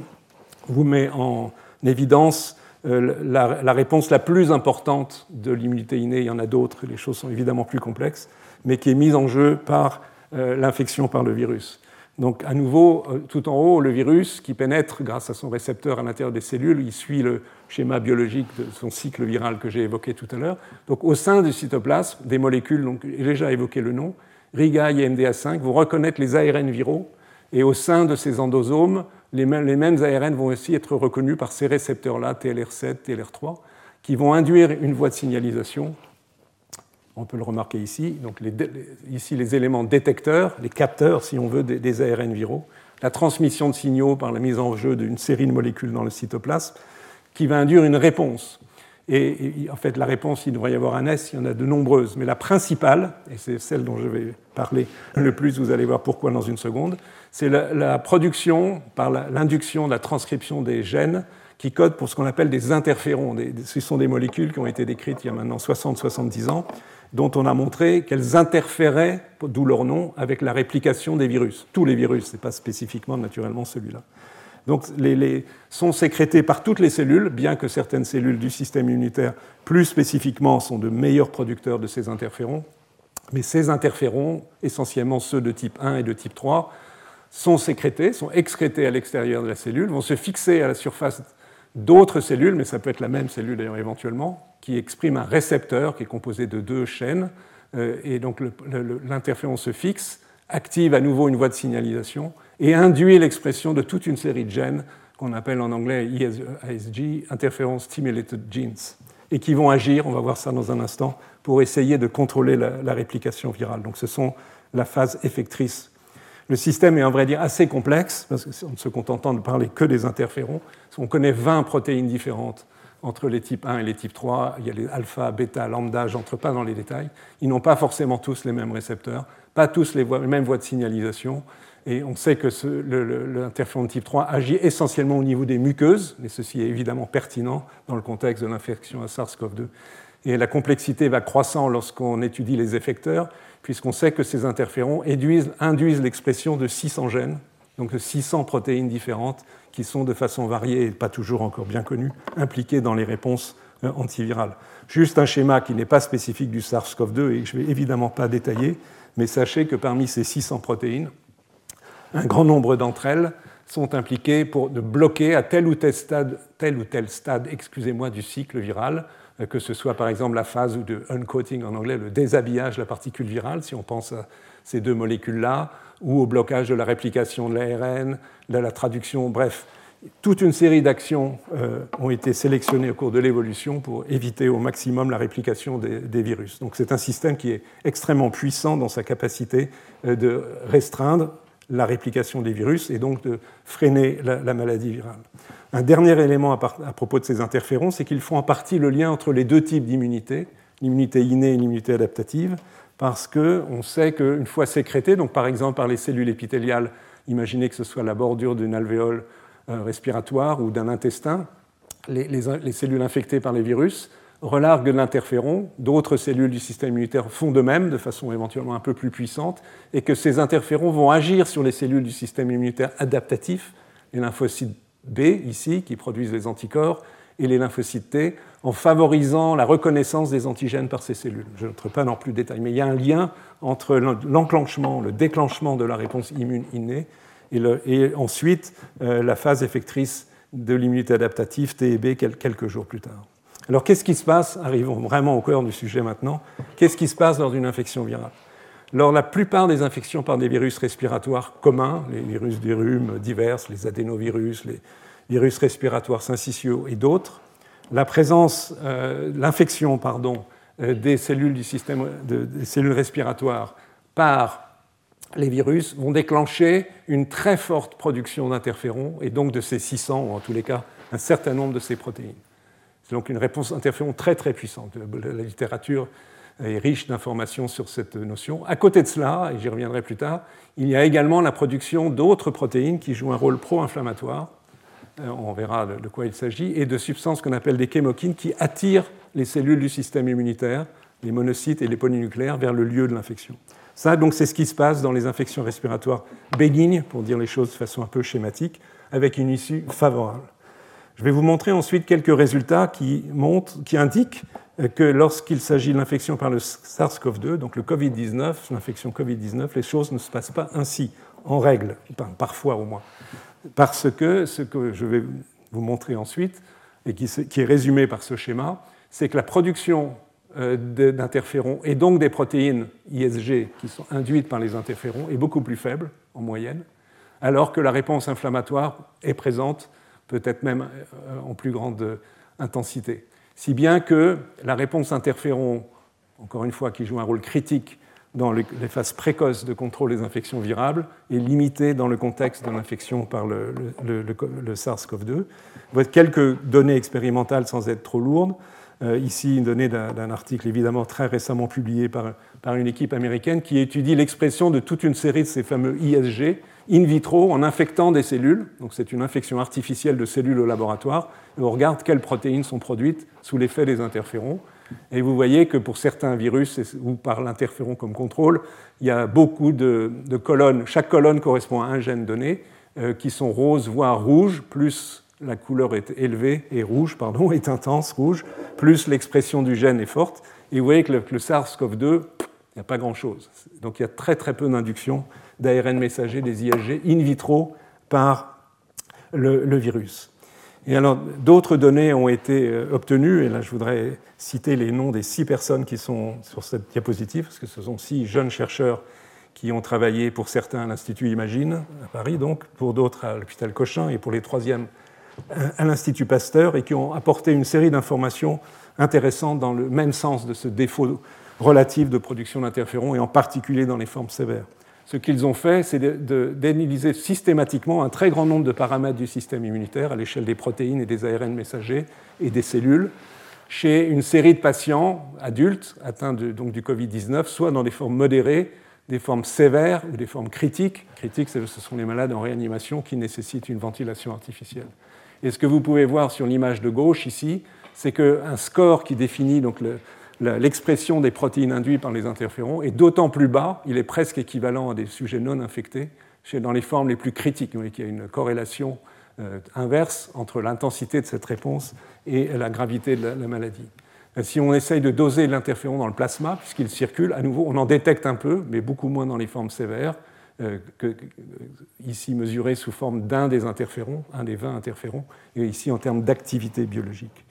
C: vous met en évidence euh, la, réponse la plus importante de l'immunité innée. Il y en a d'autres, les choses sont évidemment plus complexes, mais qui est mise en jeu par euh, l'infection par le virus. Donc à nouveau, euh, tout en haut, le virus qui pénètre grâce à son récepteur à l'intérieur des cellules, il suit le schéma biologique de son cycle viral que j'ai évoqué tout à l'heure. Donc au sein du cytoplasme, des molécules, donc j'ai déjà évoqué le nom, RIGA et MDA5, vont reconnaître les ARN viraux et au sein de ces endosomes, les mêmes, ARN vont aussi être reconnus par ces récepteurs-là, TLR7, TLR3, qui vont induire une voie de signalisation. On peut le remarquer ici. Donc ici, les éléments détecteurs, les capteurs, si on veut, des, ARN viraux. La transmission de signaux par la mise en jeu d'une série de molécules dans le cytoplasme, qui va induire une réponse. Et, en fait, la réponse, il devrait y avoir un S, il y en a de nombreuses. Mais la principale, et c'est celle dont je vais parler le plus, vous allez voir pourquoi dans une seconde, c'est la, production par l'induction de la transcription des gènes qui codent pour ce qu'on appelle des interférons. ce sont des molécules qui ont été décrites il y a maintenant 60-70 ans, dont on a montré qu'elles interféraient, d'où leur nom, avec la réplication des virus. Tous les virus, ce n'est pas spécifiquement naturellement celui-là. Donc, les, sont sécrétés par toutes les cellules, bien que certaines cellules du système immunitaire, plus spécifiquement, sont de meilleurs producteurs de ces interférons. Mais ces interférons, essentiellement ceux de type 1 et de type 3, sont sécrétés, sont excrétés à l'extérieur de la cellule, vont se fixer à la surface d'autres cellules, mais ça peut être la même cellule d'ailleurs éventuellement, qui exprime un récepteur qui est composé de deux chaînes, euh, et donc l'interférence se fixe, active à nouveau une voie de signalisation et induit l'expression de toute une série de gènes qu'on appelle en anglais ISG, Interference Stimulated Genes, et qui vont agir, on va voir ça dans un instant, pour essayer de contrôler la, la réplication virale. Donc ce sont la phase effectrice le système est, en vrai dire, assez complexe, parce qu'en ne se contentant de parler que des interférons, on connaît 20 protéines différentes entre les types 1 et les types 3. Il y a les alpha, bêta, lambda, j'entre pas dans les détails. Ils n'ont pas forcément tous les mêmes récepteurs, pas tous les, mêmes voies de signalisation. Et on sait que l'interféron de type 3 agit essentiellement au niveau des muqueuses, mais ceci est évidemment pertinent dans le contexte de l'infection à SARS-CoV-2. Et la complexité va croissant lorsqu'on étudie les effecteurs, puisqu'on sait que ces interférons induisent, l'expression de 600 gènes, donc de 600 protéines différentes qui sont de façon variée et pas toujours encore bien connues, impliquées dans les réponses euh, antivirales. Juste un schéma qui n'est pas spécifique du SARS-CoV-2 et que je ne vais évidemment pas détailler, mais sachez que parmi ces 600 protéines, un grand nombre d'entre elles sont impliqués pour de bloquer à tel ou tel stade, tel ou tel stade excusez-moi, du cycle viral, que ce soit par exemple la phase de uncoating en anglais, le déshabillage de la particule virale, si on pense à ces deux molécules-là, ou au blocage de la réplication de l'ARN, de la traduction, bref. Toute une série d'actions euh, ont été sélectionnées au cours de l'évolution pour éviter au maximum la réplication des, virus. Donc c'est un système qui est extrêmement puissant dans sa capacité euh, de restreindre la réplication des virus et donc de freiner la, maladie virale. Un dernier élément à, propos de ces interférons, c'est qu'ils font en partie le lien entre les deux types d'immunité, l'immunité innée et l'immunité adaptative, parce qu'on sait qu'une fois sécrétées, donc par exemple par les cellules épithéliales, imaginez que ce soit la bordure d'une alvéole euh, respiratoire ou d'un intestin, les, cellules infectées par les virus relarguent l'interféron, d'autres cellules du système immunitaire font de même, de façon éventuellement un peu plus puissante, et que ces interférons vont agir sur les cellules du système immunitaire adaptatif, les lymphocytes B ici, qui produisent les anticorps, et les lymphocytes T, en favorisant la reconnaissance des antigènes par ces cellules. Je n'entre pas dans plus de détails, mais il y a un lien entre l'enclenchement, le déclenchement de la réponse immune innée et, ensuite euh, la phase effectrice de l'immunité adaptative T et B quelques jours plus tard. Alors qu'est-ce qui se passe? Arrivons vraiment au cœur du sujet maintenant. Qu'est-ce qui se passe dans une infection virale? Alors la plupart des infections par des virus respiratoires communs, les virus des rhumes divers, les adénovirus, les virus respiratoires syncytiaux et d'autres, la présence, euh, l'infection pardon, euh, des cellules du système des cellules respiratoires par les virus vont déclencher une très forte production d'interférons et donc de ces 600 ou en tous les cas un certain nombre de ces protéines. C'est donc une réponse interféron très très puissante. La littérature est riche d'informations sur cette notion. À côté de cela, et j'y reviendrai plus tard, il y a également la production d'autres protéines qui jouent un rôle pro-inflammatoire euh, on verra de quoi il s'agit, et de substances qu'on appelle des chémokines qui attirent les cellules du système immunitaire, les monocytes et les polynucléaires, vers le lieu de l'infection. Ça, donc, c'est ce qui se passe dans les infections respiratoires bénignes, pour dire les choses de façon un peu schématique, avec une issue favorable. Je vais vous montrer ensuite quelques résultats qui, montrent, qui indiquent que lorsqu'il s'agit de l'infection par le SARS-CoV-2, donc le Covid-19, l'infection Covid-19, les choses ne se passent pas ainsi, en règle, parfois au moins parce que ce que je vais vous montrer ensuite, et qui, est résumé par ce schéma, c'est que la production euh, d'interférons et donc des protéines ISG qui sont induites par les interférons est beaucoup plus faible en moyenne, alors que la réponse inflammatoire est présente, peut-être même euh, en plus grande intensité. Si bien que la réponse interféron, encore une fois, qui joue un rôle critique dans les phases précoces de contrôle des infections virables et limitée dans le contexte de l'infection par le, SARS-CoV-2. Voici quelques données expérimentales sans être trop lourdes. Euh, ici, une donnée d'un article évidemment très récemment publié par une équipe américaine qui étudie l'expression de toute une série de ces fameux ISG in vitro en infectant des cellules. Donc c'est une infection artificielle de cellules au laboratoire. Et on regarde quelles protéines sont produites sous l'effet des interférons. Et vous voyez que pour certains virus, ou par l'interféron comme contrôle, il y a beaucoup de, colonnes. Chaque colonne correspond à un gène donné, euh, qui sont roses, voire rouges, plus la couleur est élevée, et rouge, pardon, est intense, rouge, plus l'expression du gène est forte. Et vous voyez que le, SARS-CoV-2, il n'y a pas grand-chose. Donc il y a très très peu d'induction d'ARN messager, des ISG, in vitro par le virus. Et alors, d'autres données ont été euh, obtenues, et là je voudrais citer les noms des six personnes qui sont sur cette diapositive, parce que ce sont six jeunes chercheurs qui ont travaillé pour certains à l'Institut Imagine, à Paris donc, pour d'autres à l'hôpital Cochin, et pour les troisièmes à l'Institut Pasteur, et qui ont apporté une série d'informations intéressantes dans le même sens de ce défaut relatif de production d'interférons, et en particulier dans les formes sévères ce qu'ils ont fait, c'est d'analyser systématiquement un très grand nombre de paramètres du système immunitaire à l'échelle des protéines et des ARN messagers et des cellules chez une série de patients adultes atteints donc du Covid-19, soit dans des formes modérées, des formes sévères ou des formes critiques. Critiques, ce sont les malades en réanimation qui nécessitent une ventilation artificielle. Et ce que vous pouvez voir sur l'image de gauche ici, c'est qu'un score qui définit donc le, l'expression des protéines induites par les interférons est d'autant plus bas, il est presque équivalent à des sujets non infectés, dans les formes les plus critiques. Vous voyez qu'il y a une corrélation euh, inverse entre l'intensité de cette réponse et la gravité de la, maladie. Euh, si on essaye de doser l'interféron dans le plasma, puisqu'il circule, à nouveau, on en détecte un peu, mais beaucoup moins dans les formes sévères. ici mesuré sous forme d'un des interférons, un des 20 interférons, et ici en termes d'activité biologique.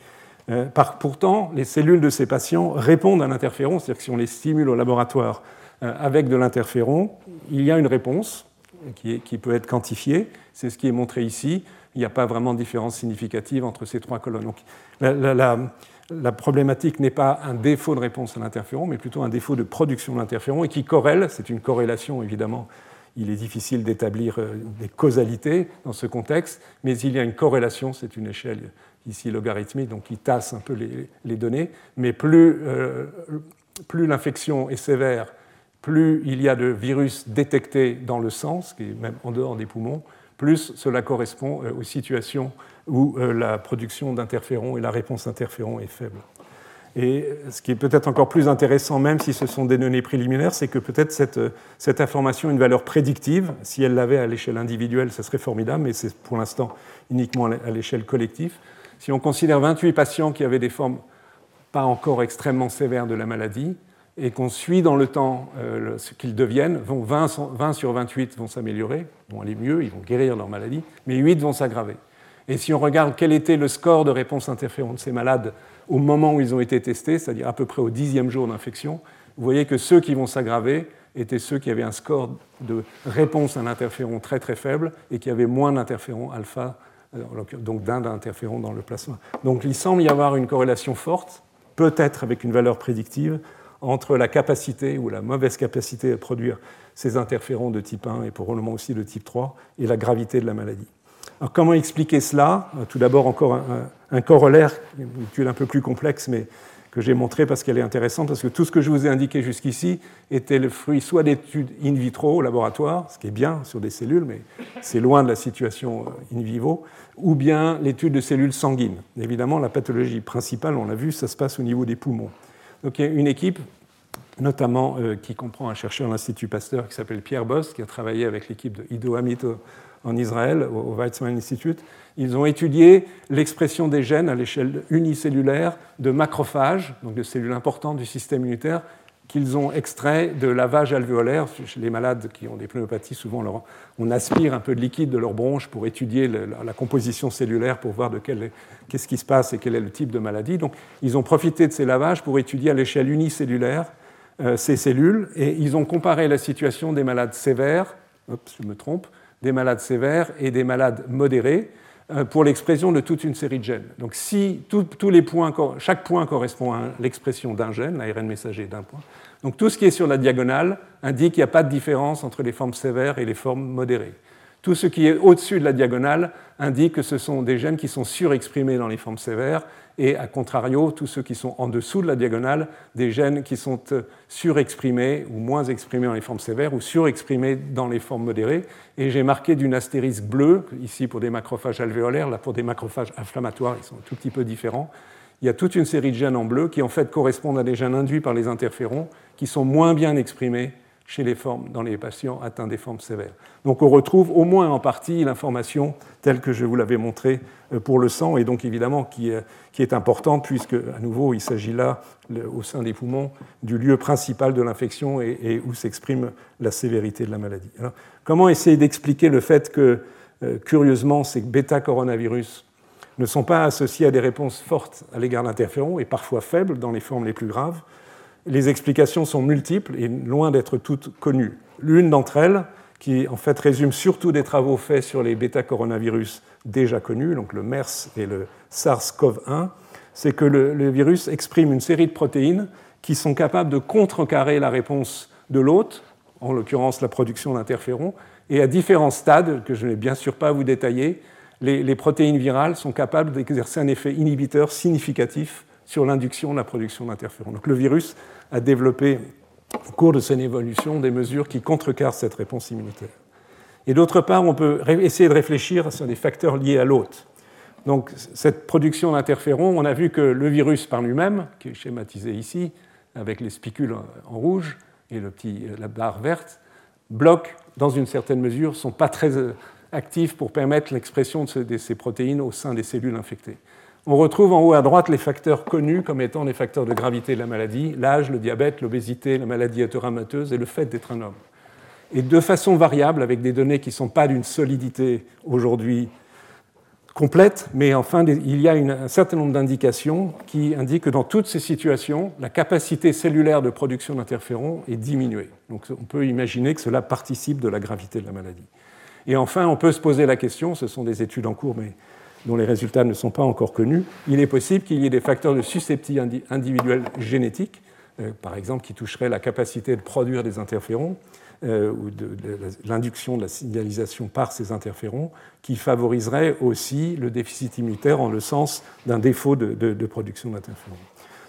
C: Pourtant, les cellules de ces patients répondent à l'interféron, c'est-à-dire que si on les stimule au laboratoire avec de l'interféron, il y a une réponse qui, qui peut être quantifiée. C'est ce qui est montré ici il n'y a pas vraiment de différence significative entre ces trois colonnes. Donc, la, problématique n'est pas un défaut de réponse à l'interféron, mais plutôt un défaut de production d'interféron et qui corrèle, c'est une corrélation évidemment, il est difficile d'établir euh, des causalités dans ce contexte, mais il y a une corrélation, c'est une échelle ici logarithmique, donc qui tasse un peu les, données, mais plus, euh, plus l'infection est sévère, plus il y a de virus détectés dans le sang, ce qui est même en dehors des poumons, plus cela correspond euh, aux situations où la production d'interférons et la réponse interférons est faible. Et ce qui est peut-être encore plus intéressant, même si ce sont des données préliminaires, c'est que peut-être cette, information a une valeur prédictive. Si elle l'avait à l'échelle individuelle, ce serait formidable, mais c'est pour l'instant uniquement à l'échelle collective. Si on considère 28 patients qui avaient des formes pas encore extrêmement sévères de la maladie, et qu'on suit dans le temps euh, ce qu'ils deviennent, 20, sur 28 vont s'améliorer, vont aller mieux, ils vont guérir leur maladie, mais 8 vont s'aggraver. Et si on regarde quel était le score de réponse interféron de ces malades au moment où ils ont été testés, c'est-à-dire à peu près au dixième jour d'infection, vous voyez que ceux qui vont s'aggraver étaient ceux qui avaient un score de réponse à un interféron très très faible et qui avaient moins d'interférons alpha, euh, donc d'un d'interféron dans le plasma. Donc il semble y avoir une corrélation forte, peut-être avec une valeur prédictive, entre la capacité ou la mauvaise capacité à produire ces interférons de type 1 et probablement aussi de type 3 et la gravité de la maladie. Alors comment expliquer cela Tout d'abord encore un, corollaire, une étude un peu plus complexe, mais que j'ai montré parce qu'elle est intéressante, parce que tout ce que je vous ai indiqué jusqu'ici était le fruit soit d'études in vitro au laboratoire, ce qui est bien sur des cellules, mais c'est loin de la situation in vivo, ou bien l'étude de cellules sanguines. Évidemment, la pathologie principale, on l'a vu, ça se passe au niveau des poumons. Donc il y a une équipe, notamment euh, qui comprend un chercheur de l'Institut Pasteur qui s'appelle Pierre Boss, qui a travaillé avec l'équipe de Ido Amit en Israël, au Weizmann Institute. Ils ont étudié l'expression des gènes à l'échelle unicellulaire de macrophages, donc de cellules importantes du système immunitaire, qu'ils ont extrait de lavage alvéolaire. Chez les malades qui ont des pneumopathies, souvent on aspire un peu de liquide de leur bronche pour étudier la composition cellulaire, pour voir de qu'est-ce qui se passe et quel est le type de maladie. Donc ils ont profité de ces lavages pour étudier à l'échelle unicellulaire euh, ces cellules et ils ont comparé la situation des malades sévères, je me trompe, des malades sévères et des malades modérés euh, pour l'expression de toute une série de gènes. Donc si tous les points, chaque point correspond à l'expression d'un gène, l'ARN messager d'un point, donc tout ce qui est sur la diagonale indique qu'il n'y a pas de différence entre les formes sévères et les formes modérées. Tout ce qui est au-dessus de la diagonale indique que ce sont des gènes qui sont surexprimés dans les formes sévères et à contrario, tous ceux qui sont en dessous de la diagonale, des gènes qui sont euh, surexprimés ou moins exprimés dans les formes sévères ou surexprimés dans les formes modérées. Et j'ai marqué d'une astérisque bleue, ici pour des macrophages alvéolaires, là pour des macrophages inflammatoires, ils sont un tout petit peu différents. Il y a toute une série de gènes en bleu qui en fait correspondent à des gènes induits par les interférons qui sont moins bien exprimés chez les dans les patients atteints des formes sévères. Donc on retrouve au moins en partie l'information telle que je vous l'avais montrée euh, pour le sang, et donc évidemment qui, est importante, puisque à nouveau il s'agit là, au sein des poumons, du lieu principal de l'infection et, où s'exprime la sévérité de la maladie. comment essayer d'expliquer le fait que, euh, curieusement, ces bêta-coronavirus ne sont pas associés à des réponses fortes à l'égard d'interférons et parfois faibles dans les formes les plus graves les explications sont multiples et loin d'être toutes connues. L'une d'entre elles, qui en fait résume surtout des travaux faits sur les bêta-coronavirus déjà connus, donc le MERS et le SARS-CoV-1, c'est que le, virus exprime une série de protéines qui sont capables de contrecarrer la réponse de l'hôte, en l'occurrence la production d'interférons, et à différents stades, que je n'ai bien sûr pas vous détailler, les protéines virales sont capables d'exercer un effet inhibiteur significatif sur l'induction de la production d'interférons. Donc le virus a développé au cours de son évolution des mesures qui contrecarrent cette réponse immunitaire. Et d'autre part, on peut essayer de réfléchir sur des facteurs liés à l'hôte. Donc cette production d'interférons, on a vu que le virus par lui-même, qui est schématisé ici, avec les spicules en rouge et le petit, la barre verte, bloque dans une certaine mesure, ne sont pas très euh, actifs pour permettre l'expression de ces protéines au sein des cellules infectées. On retrouve en haut à droite les facteurs connus comme étant les facteurs de gravité de la maladie, l'âge, le diabète, l'obésité, la maladie auto et le fait d'être un homme. et de façon variable, avec des données qui ne sont pas d'une solidité aujourd'hui complète, mais enfin, il y a un certain nombre d'indications qui indiquent que dans toutes ces situations, la capacité cellulaire de production d'interférons est diminuée. Donc on peut imaginer que cela participe de la gravité de la maladie. Et enfin, on peut se poser la question, ce sont des études en cours, mais dont les résultats ne sont pas encore connus, il est possible qu'il y ait des facteurs de susceptibilité individuelle génétique, euh, par exemple, qui toucheraient la capacité de produire des interférons, euh, ou de, l'induction de la signalisation par ces interférons, qui favoriserait aussi le déficit immunitaire en le sens d'un défaut de, production d'interférons.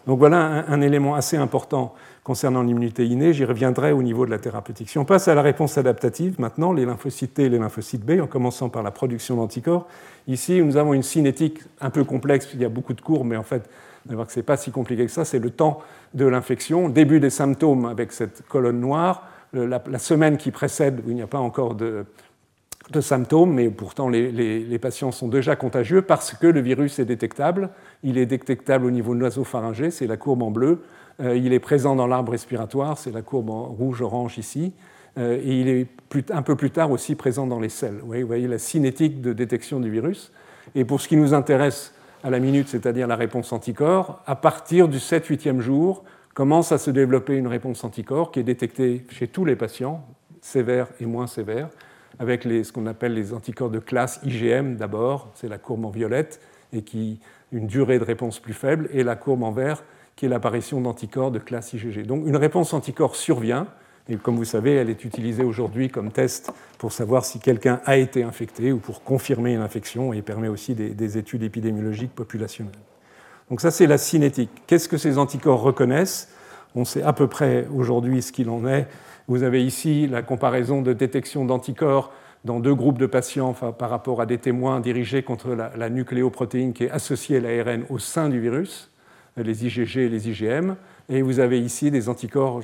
C: Donc voilà un, élément assez important concernant l'immunité innée. J'y reviendrai au niveau de la thérapeutique. Si on passe à la réponse adaptative, maintenant, les lymphocytes T et les lymphocytes B, en commençant par la production d'anticorps, ici, nous avons une cinétique un peu complexe, il y a beaucoup de cours, mais en fait, on voir que ce n'est pas si compliqué que ça, c'est le temps de l'infection, début des symptômes avec cette colonne noire, la, semaine qui précède, où il n'y a pas encore de, symptômes, mais pourtant les, patients sont déjà contagieux parce que le virus est détectable. Il est détectable au niveau nasopharyngé, c'est la courbe en bleu. Euh, il est présent dans l'arbre respiratoire, c'est la courbe rouge-orange ici. Euh, et il est un peu plus tard aussi présent dans les selles. Vous voyez, vous voyez la cinétique de détection du virus. Et pour ce qui nous intéresse à la minute, c'est-à-dire la réponse anticorps, à partir du 7-8e jour, commence à se développer une réponse anticorps qui est détectée chez tous les patients, sévères et moins sévères, avec ce qu'on appelle les anticorps de classe IgM d'abord, c'est la courbe en violette, et qui une durée de réponse plus faible, et la courbe en vert, qui est l'apparition d'anticorps de classe IgG. Donc une réponse anticorps survient, et comme vous savez, elle est utilisée aujourd'hui comme test pour savoir si quelqu'un a été infecté ou pour confirmer une infection, et permet aussi des études épidémiologiques populationnelles. Donc ça, c'est la cinétique. Qu'est-ce que ces anticorps reconnaissent? On sait à peu près aujourd'hui ce qu'il en est. Vous avez ici la comparaison de détection d'anticorps dans deux groupes de patients par rapport à des témoins dirigés contre la, nucléoprotéine qui est associée à l'ARN au sein du virus, les IgG et les IgM. Et vous avez ici des anticorps,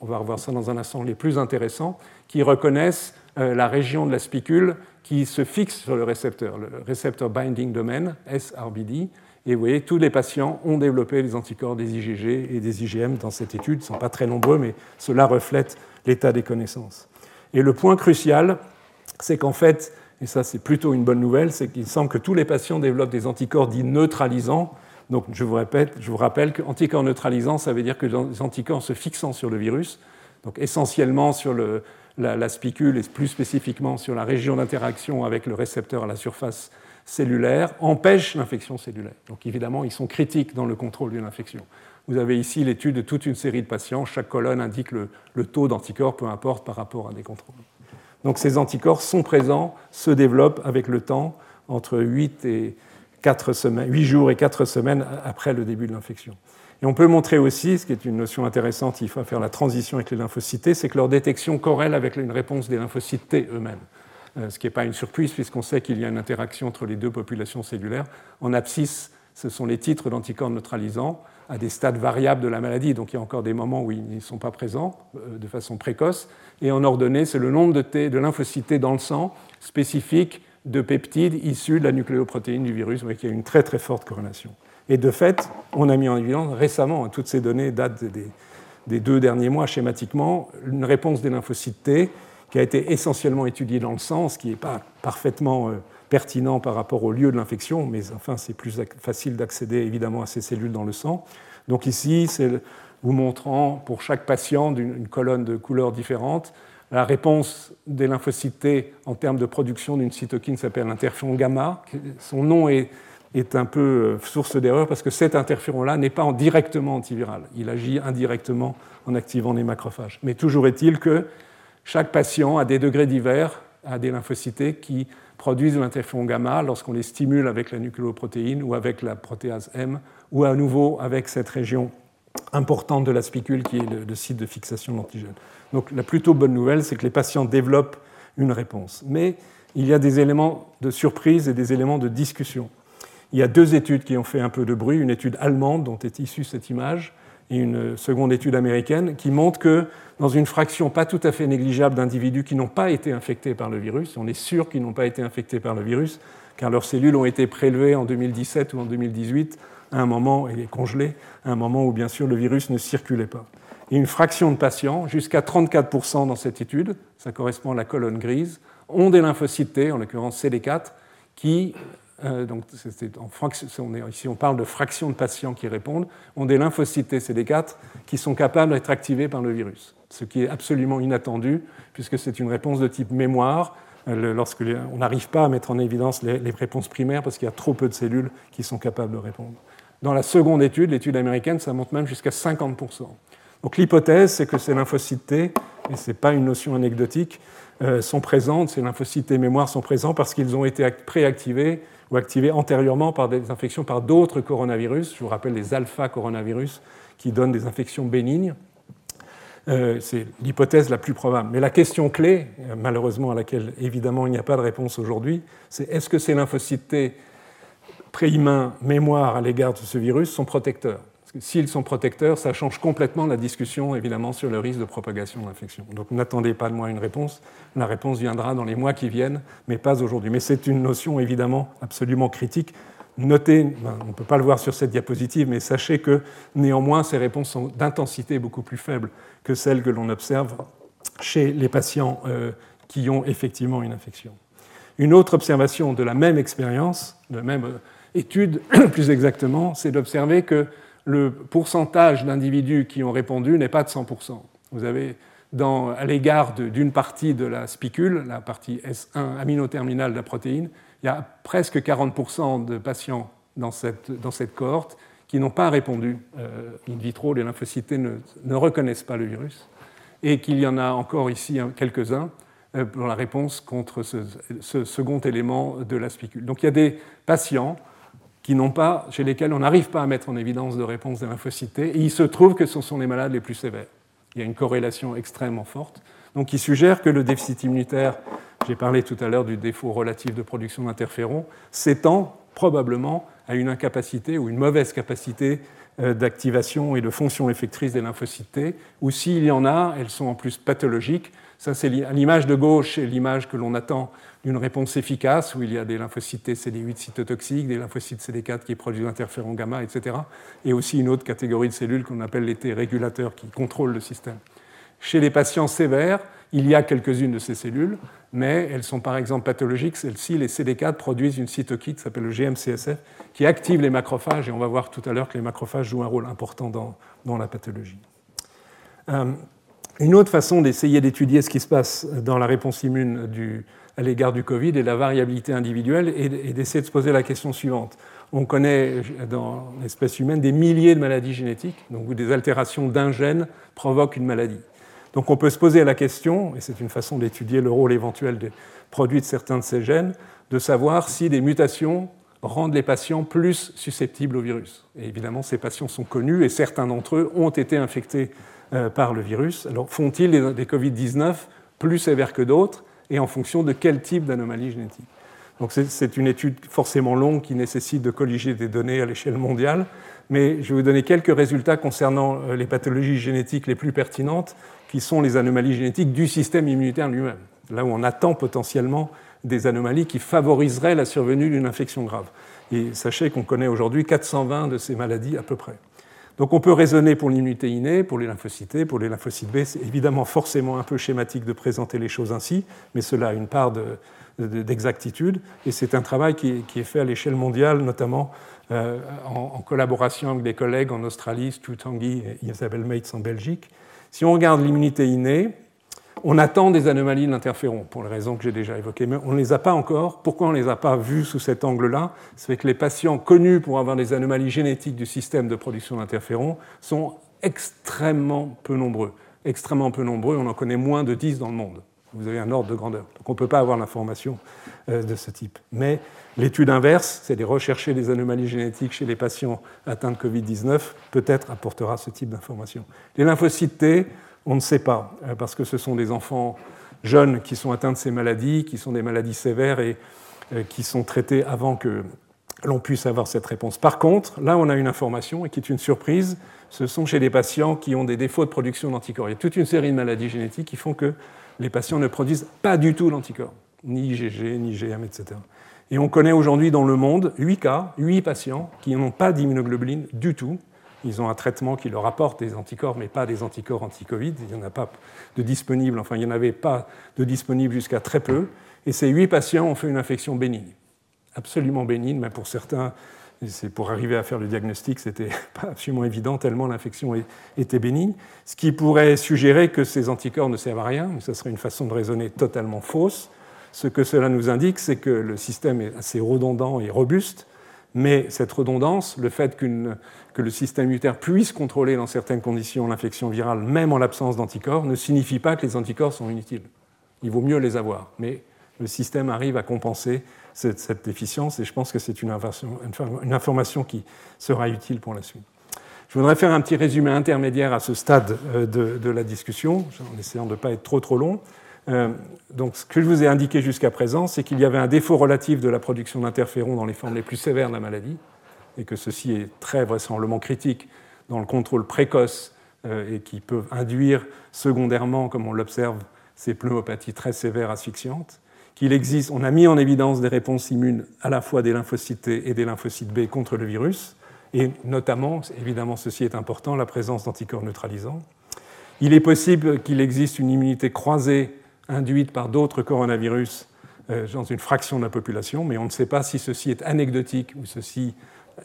C: on va revoir ça dans un instant, les plus intéressants, qui reconnaissent euh, la région de la spicule qui se fixe sur le récepteur, le récepteur binding domain, SRBD, et vous voyez, tous les patients ont développé les anticorps des IgG et des IgM dans cette étude. Ils ne sont pas très nombreux, mais cela reflète l'état des connaissances. Et le point crucial, c'est qu'en fait, et ça c'est plutôt une bonne nouvelle, c'est qu'il semble que tous les patients développent des anticorps dits neutralisants. Donc je vous rappelle qu'anticorps neutralisants, ça veut dire que les anticorps se fixant sur le virus, donc essentiellement sur la, la, spicule et plus spécifiquement sur la région d'interaction avec le récepteur à la surface cellulaire empêchent l'infection cellulaire. Donc évidemment, ils sont critiques dans le contrôle d'une infection. Vous avez ici l'étude de toute une série de patients. Chaque colonne indique le, taux d'anticorps, peu importe, par rapport à des contrôles. Donc ces anticorps sont présents, se développent avec le temps, entre 8, et 4 semaines, 8 jours et 4 semaines après le début de l'infection. Et on peut montrer aussi, ce qui est une notion intéressante, il faut faire la transition avec les lymphocytes, c'est que leur détection corrèle avec une réponse des lymphocytes T eux-mêmes. Euh, ce qui n'est pas une surprise puisqu'on sait qu'il y a une interaction entre les deux populations cellulaires. En abscisse, ce sont les titres d'anticorps neutralisants à des stades variables de la maladie, donc il y a encore des moments où ils ne sont pas présents euh, de façon précoce. Et en ordonnée, c'est le nombre de, T, de lymphocytes dans le sang spécifique de peptides issus de la nucléoprotéine du virus, voyez qu'il y a une très très forte corrélation. Et de fait, on a mis en évidence récemment, hein, toutes ces données datent des, deux derniers mois schématiquement, une réponse des lymphocytes T qui a été essentiellement étudié dans le sang, ce qui n'est pas parfaitement euh, pertinent par rapport au lieu de l'infection, mais enfin c'est plus facile d'accéder évidemment à ces cellules dans le sang. Donc ici, c'est vous montrant pour chaque patient d'une colonne de couleurs différentes la réponse des lymphocytes en termes de production d'une cytokine s'appelle l'interféron gamma. Son nom est, un peu euh, source d'erreur parce que cet interféron-là n'est pas directement antiviral. Il agit indirectement en activant les macrophages. Mais toujours est-il que chaque patient a des degrés divers, a des lymphocytes qui produisent l'interféron gamma lorsqu'on les stimule avec la nucléoprotéine ou avec la protéase M, ou à nouveau avec cette région importante de la spicule qui est le, site de fixation de l'antigène. Donc la plutôt bonne nouvelle, c'est que les patients développent une réponse. Mais il y a des éléments de surprise et des éléments de discussion. Il y a deux études qui ont fait un peu de bruit, une étude allemande dont est issue cette image, et une seconde étude américaine qui montre que dans une fraction pas tout à fait négligeable d'individus qui n'ont pas été infectés par le virus, on est sûr qu'ils n'ont pas été infectés par le virus, car leurs cellules ont été prélevées en 2017 ou en 2018 à un moment, et congelées, à un moment où bien sûr le virus ne circulait pas. et une fraction de patients, jusqu'à 34% dans cette étude, ça correspond à la colonne grise, ont des lymphocytes T, en l'occurrence CD4, qui, euh, donc en ici on parle de fraction de patients qui répondent, ont des lymphocytes T CD4 qui sont capables d'être activés par le virus, ce qui est absolument inattendu, puisque c'est une réponse de type mémoire, euh, lorsque on n'arrive pas à mettre en évidence les, réponses primaires parce qu'il y a trop peu de cellules qui sont capables de répondre. Dans la seconde étude, l'étude américaine, ça monte même jusqu'à 50%. Donc l'hypothèse, c'est que ces lymphocytes T, et ce n'est pas une notion anecdotique, euh, sont présentes, ces lymphocytes T mémoire sont présents parce qu'ils ont été préactivés ou activés antérieurement par des infections par d'autres coronavirus. Je vous rappelle les alpha-coronavirus qui donnent des infections bénignes. Euh, c'est l'hypothèse la plus probable. Mais la question clé, euh, malheureusement à laquelle évidemment il n'y a pas de réponse aujourd'hui, c'est est-ce que ces lymphocytes T préhumains mémoire à l'égard de ce virus sont protecteurs s'ils sont protecteurs, ça change complètement la discussion évidemment sur le risque de propagation de l'infection. Donc n'attendez pas de moi une réponse. La réponse viendra dans les mois qui viennent, mais pas aujourd'hui. Mais c'est une notion évidemment absolument critique Notez, ben, on ne peut pas le voir sur cette diapositive, mais sachez que néanmoins ces réponses sont d'intensité beaucoup plus faible que celles que l'on observe chez les patients euh, qui ont effectivement une infection. Une autre observation de la même expérience, de même euh, étude plus exactement, c'est d'observer que le pourcentage d'individus qui ont répondu n'est pas de 100%. Vous avez à l'égard d'une partie de la spicule, la partie S1 aminoterminale de la protéine, il y a presque 40% de patients dans cette, dans cette cohorte qui n'ont pas répondu euh, in vitro, les lymphocytes ne, ne, reconnaissent pas le virus, et qu'il y en a encore ici quelques-uns euh, pour la réponse contre ce, second élément de la spicule. Donc il y a des patients qui n'ont pas, chez lesquels on n'arrive pas à mettre en évidence de réponse des lymphocytes, et il se trouve que ce sont les malades les plus sévères. Il y a une corrélation extrêmement forte. Donc il suggère que le déficit immunitaire j'ai parlé tout à l'heure du défaut relatif de production d'interférons, s'étend probablement à une incapacité ou une mauvaise capacité euh, d'activation et de fonction effectrice des lymphocytes ou s'il y en a, elles sont en plus pathologiques. Ça, c'est l'image de gauche et l'image que l'on attend d'une réponse efficace, où il y a des lymphocytes T CD8 cytotoxiques, des lymphocytes CD4 qui produisent l'interféron gamma, etc. Et aussi une autre catégorie de cellules qu'on appelle les T régulateurs qui contrôlent le système. Chez les patients sévères, il y a quelques-unes de ces cellules, mais elles sont par exemple pathologiques. Celles-ci, les CD4, produisent une cytokine qui s'appelle le GMCSF, qui active les macrophages, et on va voir tout à l'heure que les macrophages jouent un rôle important dans, la pathologie. Euh, une autre façon d'essayer d'étudier ce qui se passe dans la réponse immune à l'égard du Covid et la variabilité individuelle est d'essayer de se poser la question suivante. On connaît dans l'espèce humaine des milliers de maladies génétiques, donc où des altérations d'un gène provoquent une maladie. Donc on peut se poser la question, et c'est une façon d'étudier le rôle éventuel des produits de certains de ces gènes, de savoir si des mutations rendent les patients plus susceptibles au virus. Et évidemment, ces patients sont connus et certains d'entre eux ont été infectés euh, par le virus. Alors font-ils des Covid-19 plus sévères que d'autres? Et en fonction de quel type d'anomalie génétique donc c'est une étude forcément longue qui nécessite de colliger des données à l'échelle mondiale, mais je vais vous donner quelques résultats concernant euh, les pathologies génétiques les plus pertinentes qui sont les anomalies génétiques du système immunitaire lui-même, là où on attend potentiellement des anomalies qui favoriseraient la survenue d'une infection grave. Et sachez qu'on connaît aujourd'hui 420 de ces maladies à peu près. Donc on peut raisonner pour l'immunité innée, pour les lymphocytes, pour les lymphocytes B. C'est évidemment forcément un peu schématique de présenter les choses ainsi, mais cela a une part d'exactitude. Et c'est un travail qui est, fait à l'échelle mondiale, notamment euh, en, collaboration avec des collègues en Australie, Stu Tanguy et Isabelle Mates en Belgique, si on regarde l'immunité innée, on attend des anomalies de l'interféron, pour les raisons que j'ai déjà évoquées, mais on ne les a pas encore. Pourquoi on ne les a pas vues sous cet angle-là? C'est que les patients connus pour avoir des anomalies génétiques du système de production d'interféron sont extrêmement peu nombreux. Extrêmement peu nombreux, on en connaît moins de 10 dans le monde. Vous avez un ordre de grandeur. Donc on ne peut pas avoir l'information euh, de ce type. Mais l'étude inverse, c'est de rechercher des anomalies génétiques chez les patients atteints de Covid-19, peut-être apportera ce type d'information. Les lymphocytes on ne sait pas, euh, parce que ce sont des enfants jeunes qui sont atteints de ces maladies, qui sont des maladies sévères et euh, qui sont traités avant que l'on puisse avoir cette réponse. Par contre, là, on a une information et qui est une surprise, ce sont chez les patients qui ont des défauts de production d'anticorps. Il y a toute une série de maladies génétiques qui font que les patients ne produisent pas du tout l'anticorps, ni IgG, ni IgM, etc. Et on connaît aujourd'hui dans le monde 8 cas, 8 patients qui n'ont pas d'immunoglobuline du tout Ils ont un traitement qui leur apporte des anticorps, mais pas des anticorps anti-Covid. Il n'y en a pas de disponibles, enfin, il n'y en avait pas de disponibles jusqu'à très peu. Et ces huit patients ont fait une infection bénigne, absolument bénigne, mais pour certains, c'est pour arriver à faire le diagnostic, c'était pas absolument évident tellement l'infection était bénigne, ce qui pourrait suggérer que ces anticorps ne servent à rien, mais ce serait une façon de raisonner totalement fausse. Ce que cela nous indique, c'est que le système est assez redondant et robuste, mais cette redondance, le fait que le système immunitaire puisse contrôler dans certaines conditions l'infection virale, même en l'absence d'anticorps, ne signifie pas que les anticorps sont inutiles. Il vaut mieux les avoir, mais le système arrive à compenser cette, déficience et je pense que c'est une, information qui sera utile pour la suite. Je voudrais faire un petit résumé intermédiaire à ce stade euh, de, la discussion, en essayant de ne pas être trop trop long. Euh, donc, ce que je vous ai indiqué jusqu'à présent, c'est qu'il y avait un défaut relatif de la production d'interférons dans les formes les plus sévères de la maladie, et que ceci est très vraisemblablement critique dans le contrôle précoce euh, et qui peut induire secondairement, comme on l'observe, ces pneumopathies très sévères asphyxiantes qu'il existe, on a mis en évidence des réponses immunes à la fois des lymphocytes T et des lymphocytes B contre le virus, et notamment, évidemment ceci est important, la présence d'anticorps neutralisants. Il est possible qu'il existe une immunité croisée induite par d'autres coronavirus euh, dans une fraction de la population, mais on ne sait pas si ceci est anecdotique ou ceci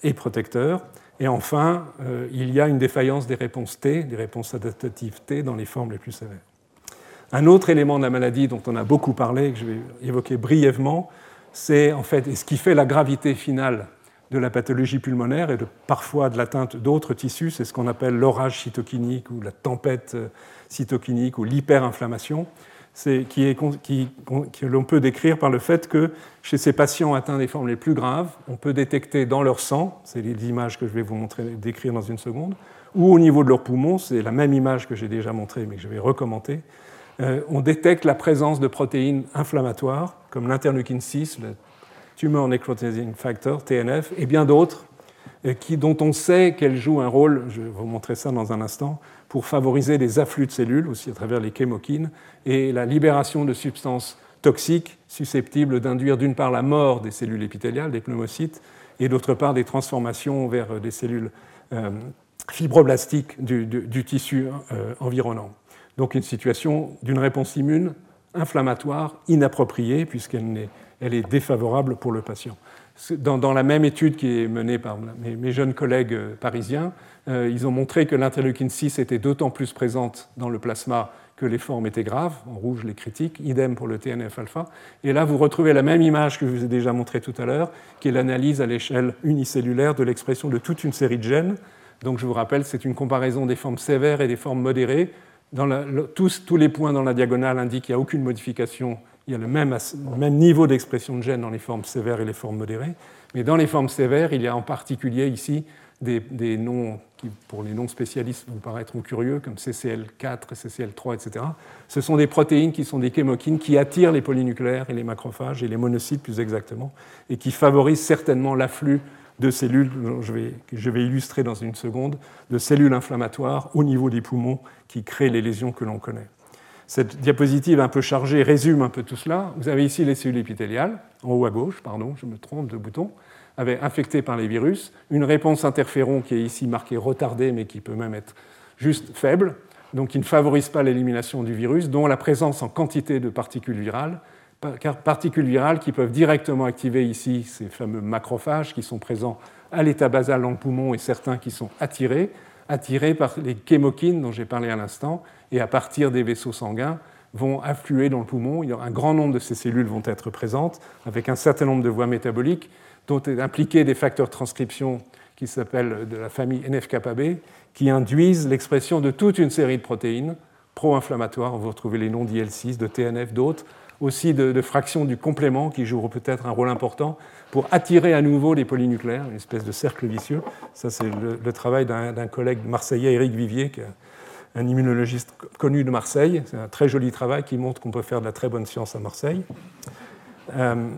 C: est protecteur. Et enfin, euh, il y a une défaillance des réponses T, des réponses adaptatives T dans les formes les plus sévères. Un autre élément de la maladie dont on a beaucoup parlé, que je vais évoquer brièvement, c'est en fait ce qui fait la gravité finale de la pathologie pulmonaire et de, parfois de l'atteinte d'autres tissus, c'est ce qu'on appelle l'orage cytokinique ou la tempête euh, cytokinique ou l'hyperinflammation, qui, que l'on peut décrire par le fait que chez ces patients atteints des formes les plus graves, on peut détecter dans leur sang, c'est les images que je vais vous montrer, décrire dans une seconde, ou au niveau de leurs poumons, c'est la même image que j'ai déjà montrée mais que je vais recommenter, euh, on détecte la présence de protéines inflammatoires, comme l'interleukine 6, le Tumor Necrotizing Factor, TNF, et bien d'autres, euh, dont on sait qu'elles jouent un rôle, je vais vous montrer ça dans un instant, pour favoriser les afflux de cellules, aussi à travers les chémokines, et la libération de substances toxiques susceptibles d'induire d'une part la mort des cellules épithéliales, des pneumocytes, et d'autre part des transformations vers des cellules euh, fibroblastiques du, tissu environnant. Donc une situation d'une réponse immune inflammatoire inappropriée puisqu'elle est, défavorable pour le patient. Dans, la même étude qui est menée par mes, jeunes collègues euh, parisiens, euh, ils ont montré que l'interleukine 6 était d'autant plus présente dans le plasma que les formes étaient graves, en rouge les critiques, idem pour le TNF-alpha. Et là, vous retrouvez la même image que je vous ai déjà montrée tout à l'heure, qui est l'analyse à l'échelle unicellulaire de l'expression de toute une série de gènes. Donc je vous rappelle, c'est une comparaison des formes sévères et des formes modérées tous, les points dans la diagonale indiquent qu'il n'y a aucune modification, il y a le même, niveau d'expression de gènes dans les formes sévères et les formes modérées, mais dans les formes sévères, il y a en particulier ici des, noms qui, pour les non-spécialistes, vous paraîtront curieux, comme CCL4, CCL3, etc. Ce sont des protéines qui sont des chémokines qui attirent les polynucléaires et les macrophages, et les monocytes plus exactement, et qui favorisent certainement l'afflux de cellules, je vais, je vais illustrer dans une seconde, de cellules inflammatoires au niveau des poumons qui créent les lésions que l'on connaît. Cette diapositive un peu chargée résume un peu tout cela. Vous avez ici les cellules épithéliales, en haut à gauche, pardon, je me trompe de bouton, infectées par les virus, une réponse interféron qui est ici marquée retardée, mais qui peut même être juste faible, donc qui ne favorise pas l'élimination du virus, dont la présence en quantité de particules virales, particules virales qui peuvent directement activer ici ces fameux macrophages qui sont présents à l'état basal dans le poumon et certains qui sont attirés, attirés par les chémokines dont j'ai parlé à l'instant, et à partir des vaisseaux sanguins vont affluer dans le poumon. Un grand nombre de ces cellules vont être présentes, avec un certain nombre de voies métaboliques, dont est impliqué des facteurs de transcription qui s'appellent de la famille NF-κB, qui induisent l'expression de toute une série de protéines pro-inflammatoires. Vous retrouvez les noms d'IL6, de TNF, d'autres, aussi de, fractions du complément qui joueront peut-être un rôle important pour attirer à nouveau les polynucléaires, une espèce de cercle vicieux. Ça, c'est le, travail d'un collègue marseillais, Éric Vivier, qui est un immunologiste connu de Marseille. C'est un très joli travail qui montre qu'on peut faire de la très bonne science à Marseille. Euh,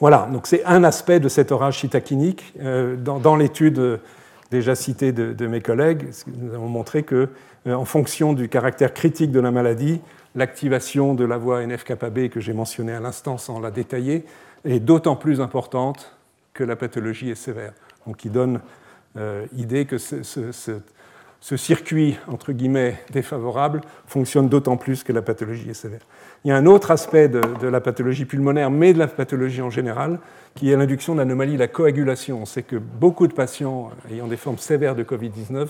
C: voilà, donc c'est un aspect de cet orage cytokinique. Euh, dans, l'étude déjà citée de, mes collègues, nous avons montré que, euh, en fonction du caractère critique de la maladie, l'activation de la voie NF-κB que j'ai mentionnée à l'instant sans la détailler est d'autant plus importante que la pathologie est sévère. Donc, qui donne idée que ce, circuit, entre guillemets, défavorable fonctionne d'autant plus que la pathologie est sévère. Il y a un autre aspect de, de, la pathologie pulmonaire, mais de la pathologie en général, qui est l'induction d'anomalies de la coagulation. On sait que beaucoup de patients ayant des formes sévères de Covid-19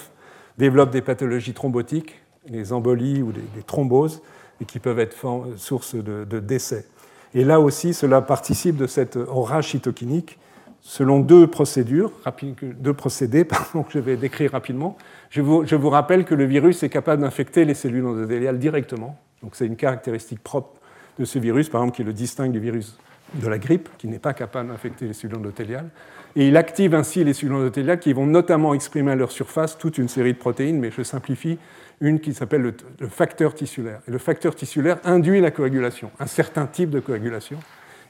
C: développent des pathologies thrombotiques, les embolies ou des, thromboses, et qui peuvent être source de, décès. Et là aussi, cela participe de cette orage cytokinique selon deux procédures, deux procédés pardon, que je vais décrire rapidement. Je vous, rappelle que le virus est capable d'infecter les cellules endothéliales directement. Donc c'est une caractéristique propre de ce virus, par exemple, qui le distingue du virus de la grippe, qui n'est pas capable d'infecter les cellules endothéliales. Et il active ainsi les cellules endothéliales qui vont notamment exprimer à leur surface toute une série de protéines, mais je simplifie, une qui s'appelle le, facteur tissulaire. Et le facteur tissulaire induit la coagulation, un certain type de coagulation.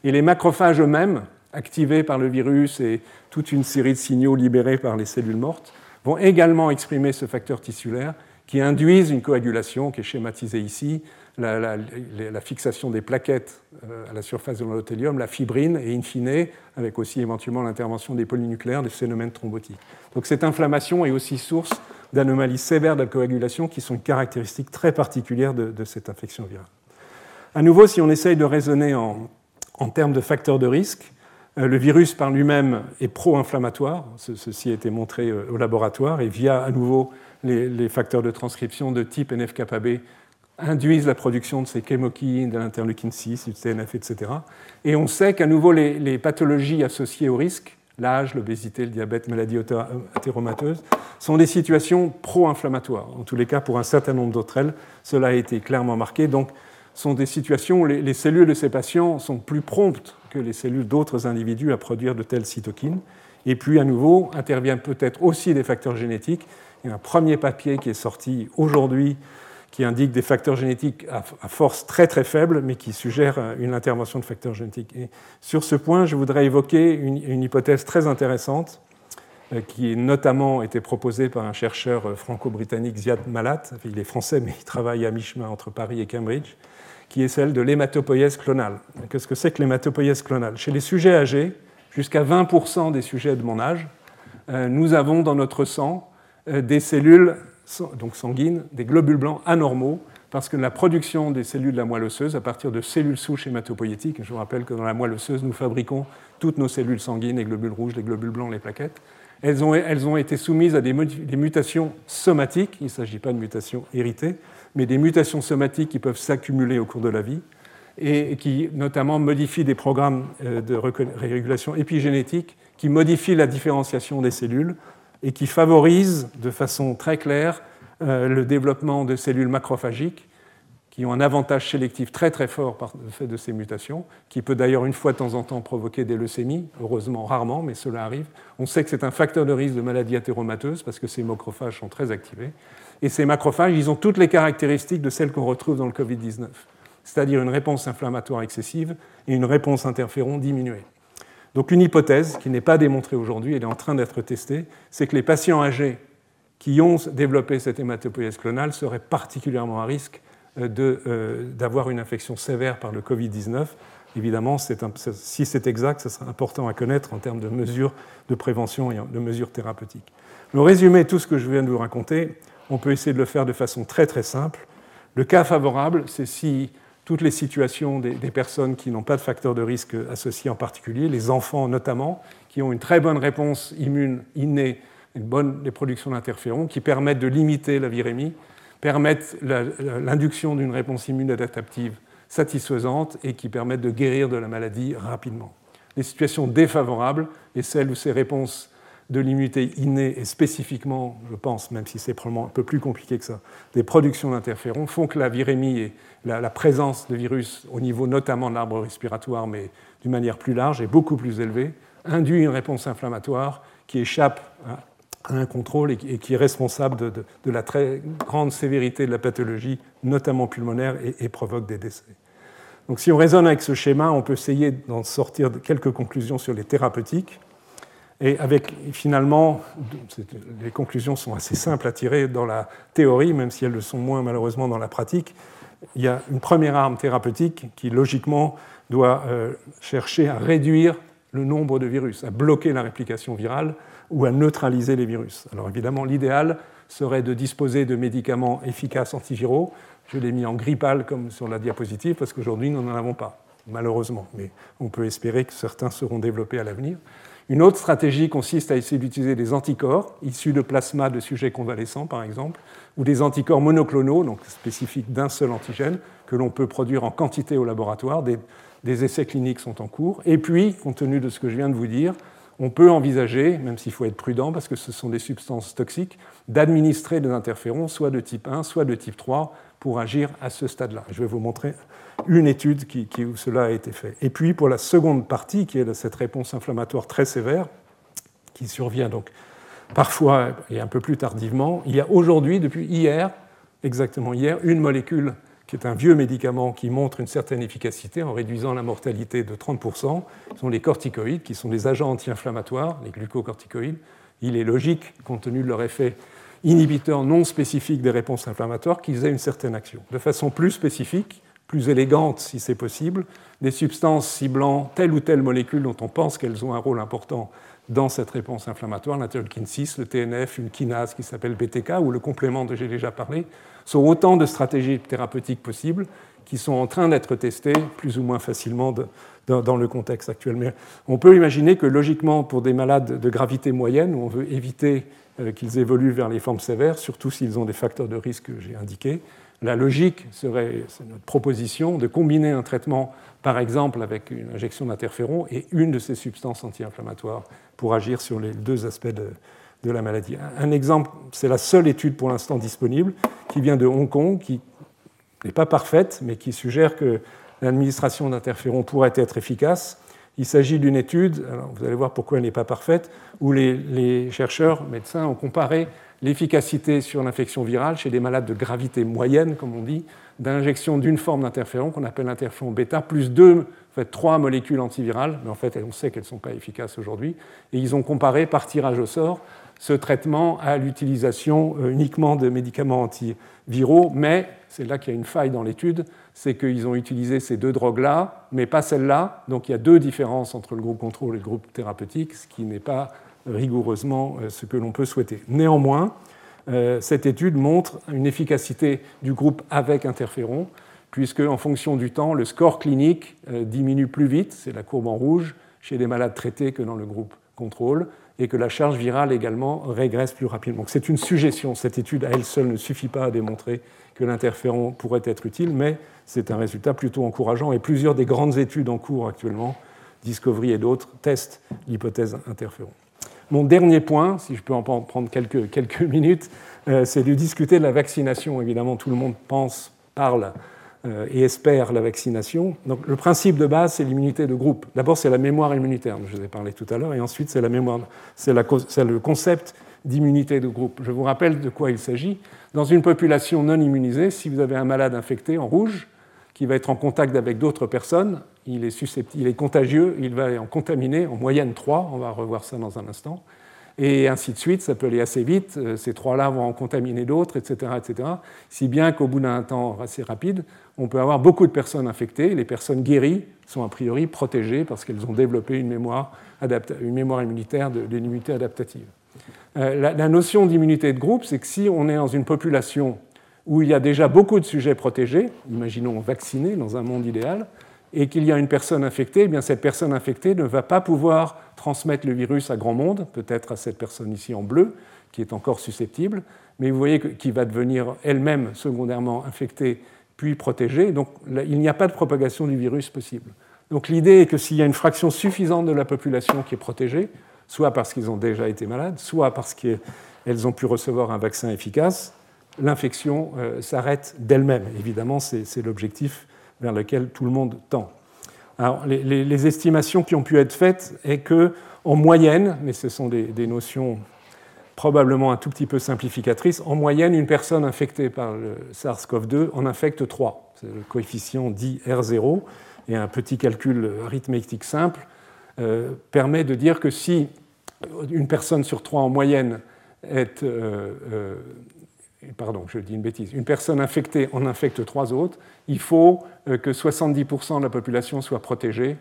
C: Et les macrophages eux-mêmes, activés par le virus et toute une série de signaux libérés par les cellules mortes, vont également exprimer ce facteur tissulaire qui induisent une coagulation qui est schématisée ici, la, fixation des plaquettes euh, à la surface de l'endothélium, la fibrine et in fine, avec aussi éventuellement l'intervention des polynucléaires, des phénomènes thrombotiques. Donc cette inflammation est aussi source d'anomalies sévères de la coagulation qui sont une caractéristique très particulière de, cette infection virale. À nouveau, si on essaye de raisonner en, termes de facteurs de risque, le virus par lui-même est pro-inflammatoire, ceci a été montré euh, au laboratoire, et via à nouveau les, facteurs de transcription de type NF-κB induisent la production de ces chémokines, de l'interleukine 6, du TNF, etc. Et on sait qu'à nouveau, les, pathologies associées au risque, l'âge, l'obésité, le diabète, maladie athéromateuse, sont des situations pro-inflammatoires. En tous les cas, pour un certain nombre d'entre elles, cela a été clairement marqué. Donc, sont des situations où les, cellules de ces patients sont plus promptes que les cellules d'autres individus à produire de telles cytokines. Et puis, à nouveau, interviennent peut-être aussi des facteurs génétiques. Il y a un premier papier qui est sorti aujourd'hui qui indique des facteurs génétiques à, force très très faible, mais qui suggèrent une intervention de facteurs génétiques. Et sur ce point, je voudrais évoquer une, hypothèse très intéressante euh, qui a notamment été proposée par un chercheur euh, franco-britannique, Ziad Malat, il est français mais il travaille à mi-chemin entre Paris et Cambridge, qui est celle de l'hématopoïèse clonale. Qu'est-ce que c'est que l'hématopoïèse clonale? Chez les sujets âgés, jusqu'à 20% des sujets de mon âge, euh, nous avons dans notre sang des cellules donc sanguines, des globules blancs anormaux, parce que la production des cellules de la moelle osseuse, à partir de cellules souches hématopoïétiques, je vous rappelle que dans la moelle osseuse, nous fabriquons toutes nos cellules sanguines, les globules rouges, les globules blancs, les plaquettes, elles ont, elles ont été soumises à des mutations somatiques, il ne s'agit pas de mutations héritées, mais des mutations somatiques qui peuvent s'accumuler au cours de la vie et qui notamment modifient des programmes euh, de régulation épigénétique qui modifient la différenciation des cellules et qui favorise de façon très claire euh, le développement de cellules macrophagiques qui ont un avantage sélectif très très fort par le fait de ces mutations, qui peut d'ailleurs une fois de temps en temps provoquer des leucémies, heureusement rarement, mais cela arrive. On sait que c'est un facteur de risque de maladie athéromateuse parce que ces macrophages sont très activés. Et ces macrophages, ils ont toutes les caractéristiques de celles qu'on retrouve dans le Covid-19, c'est-à-dire une réponse inflammatoire excessive et une réponse interféron diminuée. Donc une hypothèse qui n'est pas démontrée aujourd'hui, elle est en train d'être testée, c'est que les patients âgés qui ont développé cette hématopoïèse clonale seraient particulièrement à risque euh, euh, d'avoir une infection sévère par le Covid-19. Évidemment, si c'est exact, ce sera important à connaître en termes de mesures de prévention et de mesures thérapeutiques. Le résumé tout ce que je viens de vous raconter, on peut essayer de le faire de façon très très simple. Le cas favorable, c'est si toutes les situations des, personnes qui n'ont pas de facteurs de risque associés en particulier, les enfants notamment, qui ont une très bonne réponse immune innée, une bonne production d'interférons, qui permettent de limiter la virémie, permettent l'induction d'une réponse immune adaptative satisfaisante et qui permettent de guérir de la maladie rapidement. Les situations défavorables et celles où ces réponses de l'immunité innée et spécifiquement, je pense, même si c'est probablement un peu plus compliqué que ça, des productions d'interférons font que la virémie et la, présence de virus au niveau notamment de l'arbre respiratoire, mais d'une manière plus large, est beaucoup plus élevée, induit une réponse inflammatoire qui échappe à un contrôle et qui est responsable de, la très grande sévérité de la pathologie, notamment pulmonaire, et, et provoque des décès. Donc si on raisonne avec ce schéma, on peut essayer d'en sortir quelques conclusions sur les thérapeutiques. Et avec finalement, les conclusions sont assez simples à tirer dans la théorie, même si elles le sont moins malheureusement dans la pratique. Il y a une première arme thérapeutique qui logiquement doit euh, chercher à réduire le nombre de virus, à bloquer la réplication virale ou à neutraliser les virus. Alors évidemment, l'idéal serait de disposer de médicaments efficaces antiviraux. Je l'ai mis en gris pâle comme sur la diapositive parce qu'aujourd'hui, nous n'en avons pas, malheureusement. Mais on peut espérer que certains seront développés à l'avenir. Une autre stratégie consiste à essayer d'utiliser des anticorps issus de plasma de sujets convalescents, par exemple, ou des anticorps monoclonaux, donc spécifiques d'un seul antigène, que l'on peut produire en quantité au laboratoire. Des, essais cliniques sont en cours. Et puis, compte tenu de ce que je viens de vous dire, on peut envisager, même s'il faut être prudent parce que ce sont des substances toxiques, d'administrer des interférons, soit de type 1, soit de type 3, pour agir à ce stade-là. Je vais vous montrer une étude qui, où cela a été fait. Et puis, pour la seconde partie, qui est cette réponse inflammatoire très sévère, qui survient donc parfois et un peu plus tardivement, il y a aujourd'hui, depuis hier, exactement hier, une molécule qui est un vieux médicament qui montre une certaine efficacité en réduisant la mortalité de 30%, ce sont les corticoïdes, qui sont des agents anti-inflammatoires, les glucocorticoïdes. Il est logique, compte tenu de leur effet inhibiteur non spécifique des réponses inflammatoires, qu'ils aient une certaine action. De façon plus spécifique, plus élégante si c'est possible, des substances ciblant telle ou telle molécule dont on pense qu'elles ont un rôle important dans cette réponse inflammatoire, l'interleukin 6, le TNF, une kinase qui s'appelle BTK, ou le complément dont j'ai déjà parlé, sont autant de stratégies thérapeutiques possibles qui sont en train d'être testées plus ou moins facilement dans, le contexte actuel. Mais on peut imaginer que logiquement, pour des malades de gravité moyenne, où on veut éviter qu'ils évoluent vers les formes sévères, surtout s'ils ont des facteurs de risque que j'ai indiqués, la logique serait, c'est notre proposition, de combiner un traitement, par exemple, avec une injection d'interféron et une de ces substances anti-inflammatoires pour agir sur les deux aspects de, de la maladie. Un exemple, c'est la seule étude pour l'instant disponible qui vient de Hong Kong, qui n'est pas parfaite, mais qui suggère que l'administration d'interférons pourrait être efficace. Il s'agit d'une étude, vous allez voir pourquoi elle n'est pas parfaite, où les, les chercheurs, médecins, ont comparé l'efficacité sur l'infection virale chez des malades de gravité moyenne, comme on dit, d'injection d'une forme d'interféron qu'on appelle l'interféron bêta, plus deux, en fait, trois molécules antivirales, mais en fait, on sait qu'elles ne sont pas efficaces aujourd'hui. Et ils ont comparé par tirage au sort ce traitement à l'utilisation euh, uniquement de médicaments antiviraux, mais c'est là qu'il y a une faille dans l'étude, c'est qu'ils ont utilisé ces deux drogues-là, mais pas celle-là. Donc il y a deux différences entre le groupe contrôle et le groupe thérapeutique, ce qui n'est pas rigoureusement euh, ce que l'on peut souhaiter. Néanmoins, euh, cette étude montre une efficacité du groupe avec interféron, puisque en fonction du temps, le score clinique diminue plus vite, c'est la courbe en rouge, chez les malades traités que dans le groupe contrôle, et que la charge virale également régresse plus rapidement. C'est une suggestion. Cette étude à elle seule ne suffit pas à démontrer que l'interféron pourrait être utile, mais c'est un résultat plutôt encourageant et plusieurs des grandes études en cours actuellement, Discovery et d'autres, testent l'hypothèse interféron. Mon dernier point, si je peux en prendre quelques, minutes, euh, c'est de discuter de la vaccination. Évidemment, tout le monde pense, parle et espère la vaccination. Donc, le principe de base, c'est l'immunité de groupe. D'abord, c'est la mémoire immunitaire, dont je vous ai parlé tout à l'heure, et ensuite, c'est le concept d'immunité de groupe. Je vous rappelle de quoi il s'agit. Dans une population non immunisée, si vous avez un malade infecté en rouge, qui va être en contact avec d'autres personnes, il est, susceptible, il est contagieux, il va en contaminer en moyenne 3, on va revoir ça dans un instant, et ainsi de suite, ça peut aller assez vite, euh, ces trois-là vont en contaminer d'autres, etc., etc., si bien qu'au bout d'un temps assez rapide, on peut avoir beaucoup de personnes infectées. Les personnes guéries sont a priori protégées parce qu'elles ont développé une mémoire, une mémoire immunitaire de, l'immunité adaptative. Euh, la, notion d'immunité de groupe, c'est que si on est dans une population où il y a déjà beaucoup de sujets protégés, imaginons vaccinés dans un monde idéal, et qu'il y a une personne infectée, eh bien cette personne infectée ne va pas pouvoir transmettre le virus à grand monde, peut-être à cette personne ici en bleu, qui est encore susceptible, mais vous voyez qu'il va devenir elle-même secondairement infectée puis protégée. Donc il n'y a pas de propagation du virus possible. Donc l'idée est que s'il y a une fraction suffisante de la population qui est protégée, soit parce qu'ils ont déjà été malades, soit parce qu'elles ont pu recevoir un vaccin efficace, l'infection euh, s'arrête d'elle-même. Évidemment, c'est l'objectif vers lequel tout le monde tend. Alors, les, estimations qui ont pu être faites est que, en moyenne, mais ce sont des, notions probablement un tout petit peu simplificatrices, en moyenne, une personne infectée par le SARS-CoV-2 en infecte 3. C'est le coefficient dit R0, et un petit calcul arithmétique simple euh, permet de dire que si une personne sur trois en moyenne est euh, euh, pardon, je dis une bêtise, une personne infectée en infecte trois autres, il faut euh, que 70% de la population soit protégée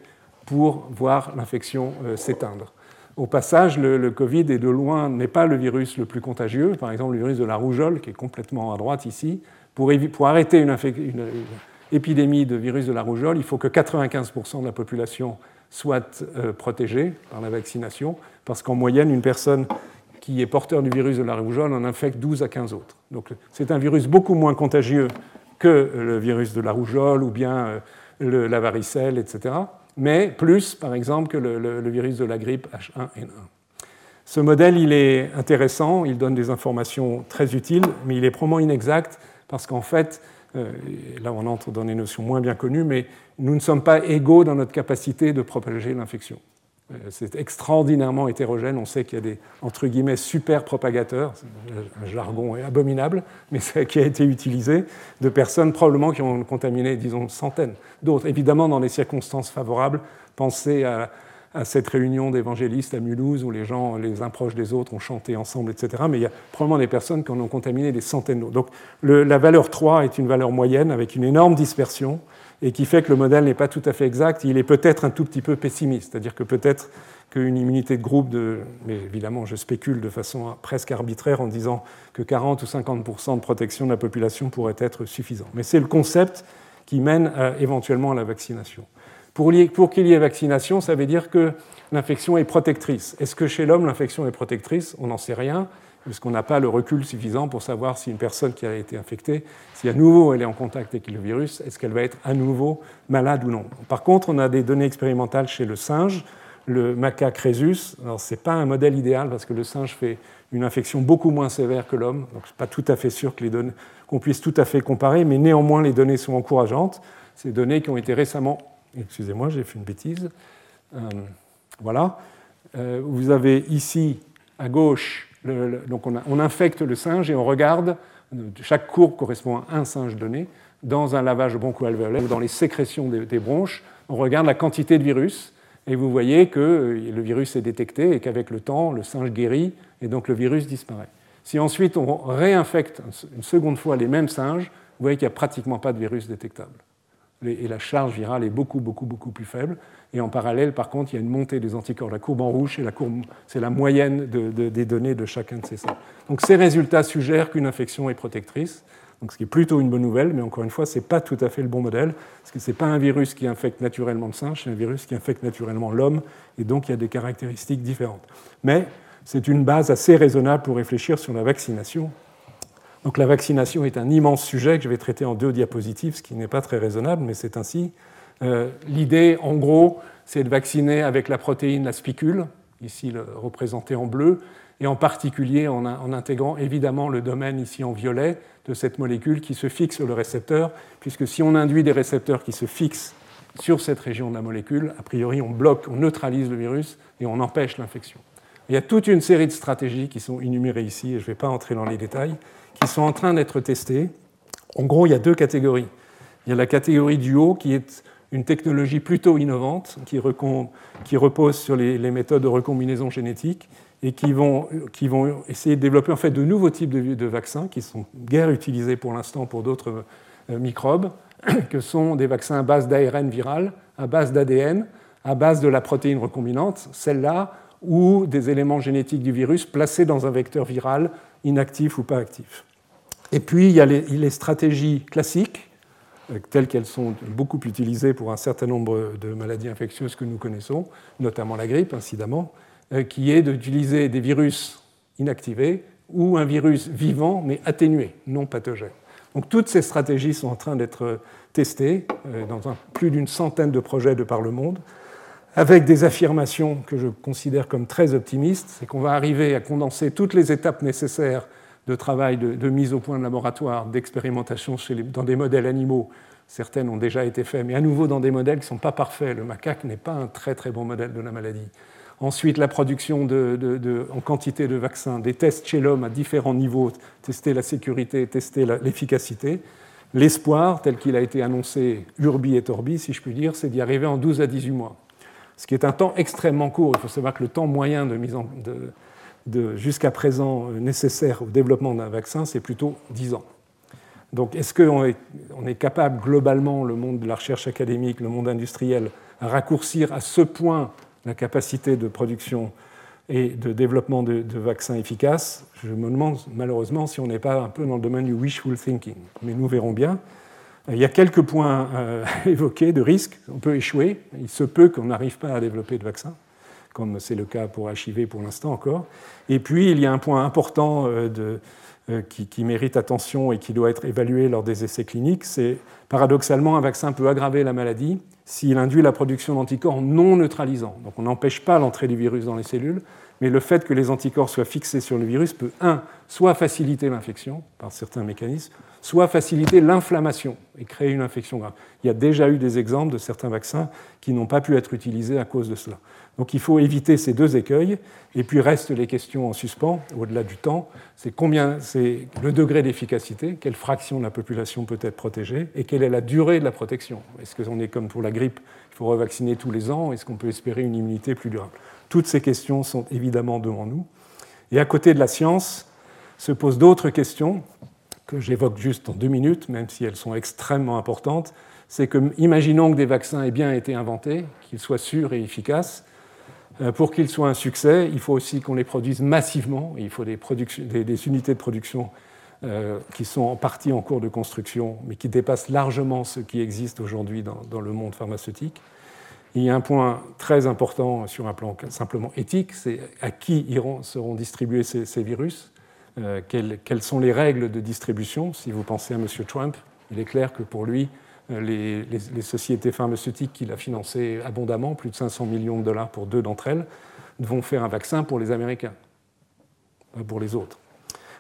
C: pour voir l'infection s'éteindre. Au passage, le, Covid est de loin n'est pas le virus le plus contagieux. Par exemple, le virus de la rougeole, qui est complètement à droite ici, pour, arrêter une, une, épidémie de virus de la rougeole, il faut que 95% de la population soit euh, protégée par la vaccination, parce qu'en moyenne, une personne qui est porteur du virus de la rougeole en infecte 12 à 15 autres. Donc c'est un virus beaucoup moins contagieux que le virus de la rougeole ou bien euh, la varicelle, etc mais plus, par exemple, que le, virus de la grippe H1N1. Ce modèle, il est intéressant, il donne des informations très utiles, mais il est probablement inexact parce qu'en fait, euh, là on entre dans des notions moins bien connues, mais nous ne sommes pas égaux dans notre capacité de propager l'infection. Euh, c'est extraordinairement hétérogène. On sait qu'il y a des, entre guillemets, super propagateurs, un jargon abominable, mais qui a été utilisé, de personnes probablement qui ont contaminé, disons, centaines d'autres. Évidemment, dans des circonstances favorables, pensez à, cette réunion d'évangélistes à Mulhouse où les gens, les uns proches des autres, ont chanté ensemble, etc. Mais il y a probablement des personnes qui en ont contaminé des centaines d'autres. Donc la valeur 3 est une valeur moyenne avec une énorme dispersion et qui fait que le modèle n'est pas tout à fait exact. Il est peut-être un tout petit peu pessimiste, c'est-à-dire que peut-être qu'une immunité de groupe, de, mais évidemment je spécule de façon presque arbitraire en disant que 40 ou 50% de protection de la population pourrait être suffisant. Mais c'est le concept qui mène éventuellement à la vaccination. Pour qu'il y ait vaccination, ça veut dire que l'infection est protectrice. Est-ce que chez l'homme l'infection est protectrice? On n'en sait rien puisqu'on n'a pas le recul suffisant pour savoir si une personne qui a été infectée, si à nouveau elle est en contact avec le virus, est-ce qu'elle va être à nouveau malade ou non. Par contre, on a des données expérimentales chez le singe, le macaque rhesus. Ce n'est pas un modèle idéal parce que le singe fait une infection beaucoup moins sévère que l'homme, donc ce n'est pas tout à fait sûr qu'on puisse tout à fait comparer, mais néanmoins les données sont encourageantes. Ces données qui ont été récemment. Excusez-moi, j'ai fait une bêtise. Euh, voilà. Euh, vous avez ici à gauche donc on, infecte le singe et on regarde, chaque courbe correspond à un singe donné, dans un lavage broncho-alvéolaire ou dans les sécrétions des, bronches, on regarde la quantité de virus et vous voyez que euh, le virus est détecté et qu'avec le temps, le singe guérit et donc le virus disparaît. Si ensuite on réinfecte une seconde fois les mêmes singes, vous voyez qu'il n'y a pratiquement pas de virus détectable. Et la charge virale est beaucoup, beaucoup, beaucoup plus faible. Et en parallèle, par contre, il y a une montée des anticorps. La courbe en rouge, c'est la, la moyenne des données de chacun de ces cells. Donc ces résultats suggèrent qu'une infection est protectrice, donc ce qui est plutôt une bonne nouvelle, mais encore une fois, ce n'est pas tout à fait le bon modèle, parce que ce n'est pas un virus qui infecte naturellement le singe, c'est un virus qui infecte naturellement l'homme, et donc il y a des caractéristiques différentes. Mais c'est une base assez raisonnable pour réfléchir sur la vaccination. Donc la vaccination est un immense sujet que je vais traiter en deux diapositives, ce qui n'est pas très raisonnable, mais c'est ainsi. Euh, l'idée, en gros, c'est de vacciner avec la protéine la spicule, ici représentée en bleu, et en particulier en, intégrant évidemment le domaine ici en violet de cette molécule qui se fixe sur le récepteur, puisque si on induit des récepteurs qui se fixent sur cette région de la molécule, a priori on bloque, on neutralise le virus et on empêche l'infection. Il y a toute une série de stratégies qui sont énumérées ici, et je ne vais pas entrer dans les détails, qui sont en train d'être testées. En gros, il y a deux catégories. Il y a la catégorie du haut qui est une technologie plutôt innovante qui, repose sur les, méthodes de recombinaison génétique et qui vont, essayer de développer en fait de nouveaux types de, vaccins qui sont guère utilisés pour l'instant pour d'autres euh, microbes, que sont des vaccins à base d'ARN viral, à base d'ADN, à base de la protéine recombinante, celle-là, ou des éléments génétiques du virus placés dans un vecteur viral inactif ou pas actif. Et puis, il y a les stratégies classiques telles qu'elles sont beaucoup utilisées pour un certain nombre de maladies infectieuses que nous connaissons, notamment la grippe, incidemment, euh, qui est d'utiliser des virus inactivés ou un virus vivant mais atténué, non pathogène. Donc toutes ces stratégies sont en train d'être testées euh, dans plus d'une centaine de projets de par le monde, avec des affirmations que je considère comme très optimistes, c'est qu'on va arriver à condenser toutes les étapes nécessaires de travail de, mise au point de laboratoire, d'expérimentation dans des modèles animaux. Certaines ont déjà été faites, mais à nouveau dans des modèles qui ne sont pas parfaits. Le macaque n'est pas un très très bon modèle de la maladie. Ensuite, la production en quantité de vaccins, des tests chez l'homme à différents niveaux, tester la sécurité, tester l'efficacité. L'espoir, tel qu'il a été annoncé urbi et orbi, si je puis dire, c'est d'y arriver en 12 à 18 mois. Ce qui est un temps extrêmement court. Il faut savoir que le temps moyen de mise en, jusqu'à présent euh, nécessaire au développement d'un vaccin, c'est plutôt 10 ans. Donc est-ce qu'on est, capable globalement, le monde de la recherche académique, le monde industriel, à raccourcir à ce point la capacité de production et de développement de, vaccins efficaces, je me demande malheureusement si on n'est pas un peu dans le domaine du wishful thinking. Mais nous verrons bien. Il y a quelques points euh, évoqués de risque. On peut échouer. Il se peut qu'on n'arrive pas à développer de vaccins, comme c'est le cas pour HIV pour l'instant encore. Et puis, il y a un point important euh, euh, qui, mérite attention et qui doit être évalué lors des essais cliniques. C'est paradoxalement, un vaccin peut aggraver la maladie s'il induit la production d'anticorps non neutralisants. Donc on n'empêche pas l'entrée du virus dans les cellules, mais le fait que les anticorps soient fixés sur le virus peut, un, soit faciliter l'infection par certains mécanismes, soit faciliter l'inflammation et créer une infection grave. Il y a déjà eu des exemples de certains vaccins qui n'ont pas pu être utilisés à cause de cela. Donc il faut éviter ces deux écueils. Et puis restent les questions en suspens, au-delà du temps. C'est combien, c'est le degré d'efficacité, quelle fraction de la population peut être protégée, et quelle est la durée de la protection. Est-ce qu'on est comme pour la grippe, il faut revacciner tous les ans Est-ce qu'on peut espérer une immunité plus durable? Toutes ces questions sont évidemment devant nous. Et à côté de la science, se posent d'autres questions que j'évoque juste en deux minutes, même si elles sont extrêmement importantes. C'est que, imaginons que des vaccins aient bien été inventés, qu'ils soient sûrs et efficaces. Euh, pour qu'ils soient un succès, il faut aussi qu'on les produise massivement. Il faut des, unités de production euh, qui sont en partie en cours de construction, mais qui dépassent largement ce qui existe aujourd'hui dans, le monde pharmaceutique. Il y a un point très important sur un plan simplement éthique, c'est à qui seront distribués ces virus. Euh, quelles, sont les règles de distribution. Si vous pensez à M. Trump, il est clair que pour lui, euh, les, sociétés pharmaceutiques qu'il a financées abondamment, plus de 500 millions de dollars pour deux d'entre elles, vont faire un vaccin pour les Américains, pas pour les autres.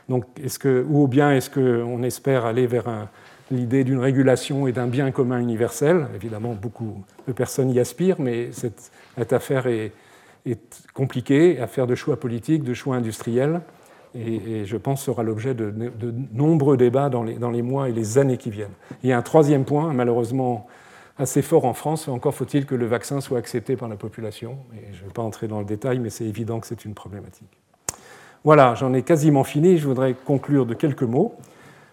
C: Donc, est-ce que, ou bien est-ce qu'on espère aller vers l'idée d'une régulation et d'un bien commun universel? Évidemment, beaucoup de personnes y aspirent, mais cette, affaire est, est compliquée, affaire de choix politiques, de choix industriels et, je pense sera l'objet de, nombreux débats dans les, mois et les années qui viennent. Il y a un troisième point, malheureusement assez fort en France, encore faut-il que le vaccin soit accepté par la population. Et je ne vais pas entrer dans le détail, mais c'est évident que c'est une problématique. Voilà, j'en ai quasiment fini. Je voudrais conclure de quelques mots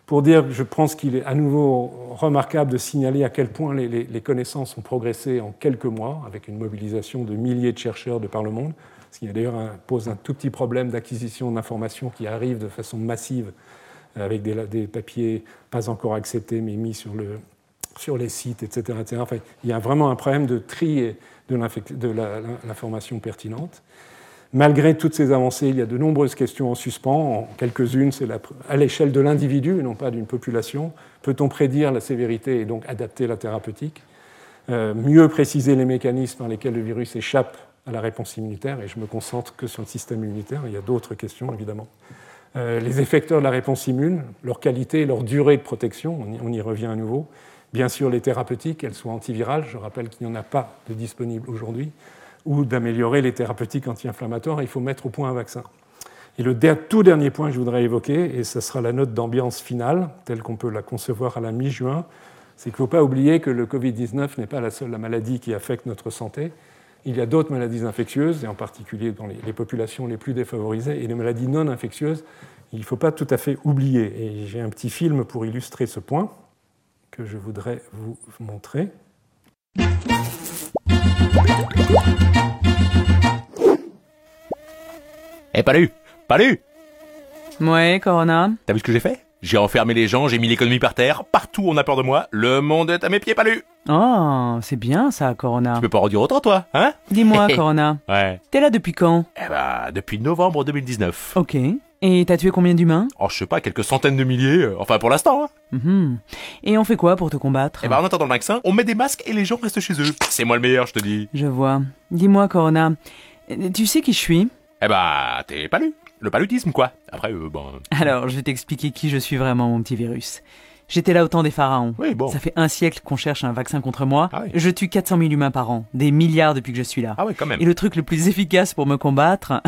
C: pour dire que je pense qu'il est à nouveau remarquable de signaler à quel point les, les connaissances ont progressé en quelques mois, avec une mobilisation de milliers de chercheurs de par le monde ce qui d'ailleurs pose un tout petit problème d'acquisition d'informations qui arrivent de façon massive euh, avec des, papiers pas encore acceptés mais mis sur les sites, etc. Enfin, il y a vraiment un problème de tri de l'information pertinente. Malgré toutes ces avancées, il y a de nombreuses questions en suspens. Quelques-unes, c'est à l'échelle de l'individu et non pas d'une population. Peut-on prédire la sévérité et donc adapter la thérapeutique? Euh, Mieux préciser les mécanismes par lesquels le virus échappe à la réponse immunitaire, et je me concentre que sur le système immunitaire. Il y a d'autres questions, évidemment. Euh, les effecteurs de la réponse immune, leur qualité, leur durée de protection, on y, revient à nouveau. Bien sûr, les thérapeutiques, qu'elles soient antivirales, je rappelle qu'il n'y en a pas de disponible aujourd'hui, ou d'améliorer les thérapeutiques anti-inflammatoires, il faut mettre au point un vaccin. Et le tout dernier point que je voudrais évoquer, et ce sera la note d'ambiance finale, telle qu'on peut la concevoir à la mi-juin, c'est qu'il ne faut pas oublier que le Covid-19 n'est pas la seule maladie qui affecte notre santé. Il y a d'autres maladies infectieuses, et en particulier dans les, populations les plus défavorisées, et les maladies non infectieuses, il ne faut pas tout à fait oublier. Et j'ai un petit film pour illustrer ce point que je voudrais vous montrer.
F: Eh, Palu Palu
G: Ouais, Corona.
F: T'as vu ce que j'ai fait? J'ai enfermé les gens, j'ai mis l'économie par terre, partout on a peur de moi, le monde est à mes pieds palus.
G: Oh, c'est bien ça, Corona.
F: Tu peux pas redire autant, toi, hein?
G: Dis-moi, Corona.
F: Ouais.
G: T'es là depuis quand?
F: Eh bah, depuis novembre 2019.
G: Ok. Et t'as tué combien d'humains?
F: Oh, je sais pas, quelques centaines de milliers, euh, enfin pour l'instant. Hein.
G: Mhm. Et on fait quoi pour te combattre?
F: Eh bah, en attendant le vaccin, on met des masques et les gens restent chez eux. C'est moi le meilleur, je te dis.
G: Je vois. Dis-moi, Corona, tu sais qui je suis?
F: Eh bah, t'es palu le paludisme, quoi. Après, euh, bon.
G: Alors, je vais t'expliquer qui je suis vraiment, mon petit virus. J'étais là au temps des pharaons.
F: Oui, bon.
G: Ça fait un siècle qu'on cherche un vaccin contre moi.
F: Ah
G: je tue 400 000 humains par an. Des milliards depuis que je suis là.
F: Ah oui, quand même.
G: Et le truc le plus efficace pour me combattre,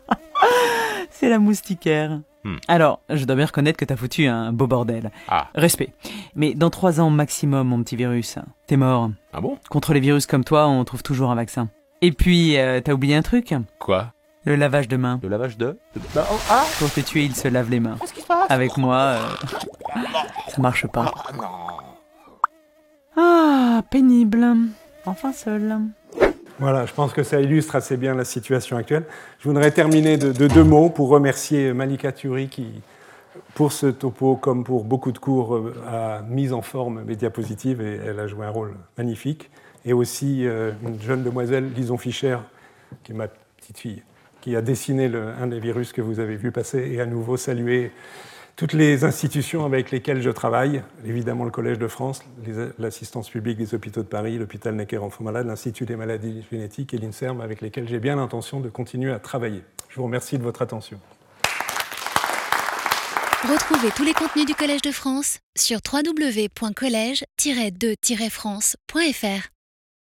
G: c'est la moustiquaire.
F: Hmm.
G: Alors, je dois bien reconnaître que t'as foutu un beau bordel.
F: Ah.
G: Respect. Mais dans trois ans maximum, mon petit virus, t'es mort.
F: Ah bon?
G: Contre les virus comme toi, on trouve toujours un vaccin. Et puis, euh, t'as oublié un truc?
F: Quoi?
G: Le lavage de mains.
F: Le lavage de,
G: bah, oh, ah Pour te tuer, il se lave les mains.
F: Qu'est-ce qui se passe
G: Avec moi, euh, ça marche pas. Ah, pénible. enfin seul.
C: Voilà, je pense que ça illustre assez bien la situation actuelle. Je voudrais terminer de, deux mots pour remercier Malika Turi qui, pour ce topo, comme pour beaucoup de cours, euh, a mis en forme mes diapositives et elle a joué un rôle magnifique. Et aussi euh, une jeune demoiselle, Lison Fischer, qui est ma petite fille, qui a dessiné un des virus que vous avez vu passer et à nouveau saluer toutes les institutions avec lesquelles je travaille, évidemment le Collège de France, l'assistance publique des hôpitaux de Paris, l'hôpital Necker-Enfants Malades, l'Institut des maladies génétiques et l'INSERM avec lesquels j'ai bien l'intention de continuer à travailler. Je vous remercie de votre attention.
A: Retrouvez tous les contenus du Collège de France sur www.colège-2-france.fr.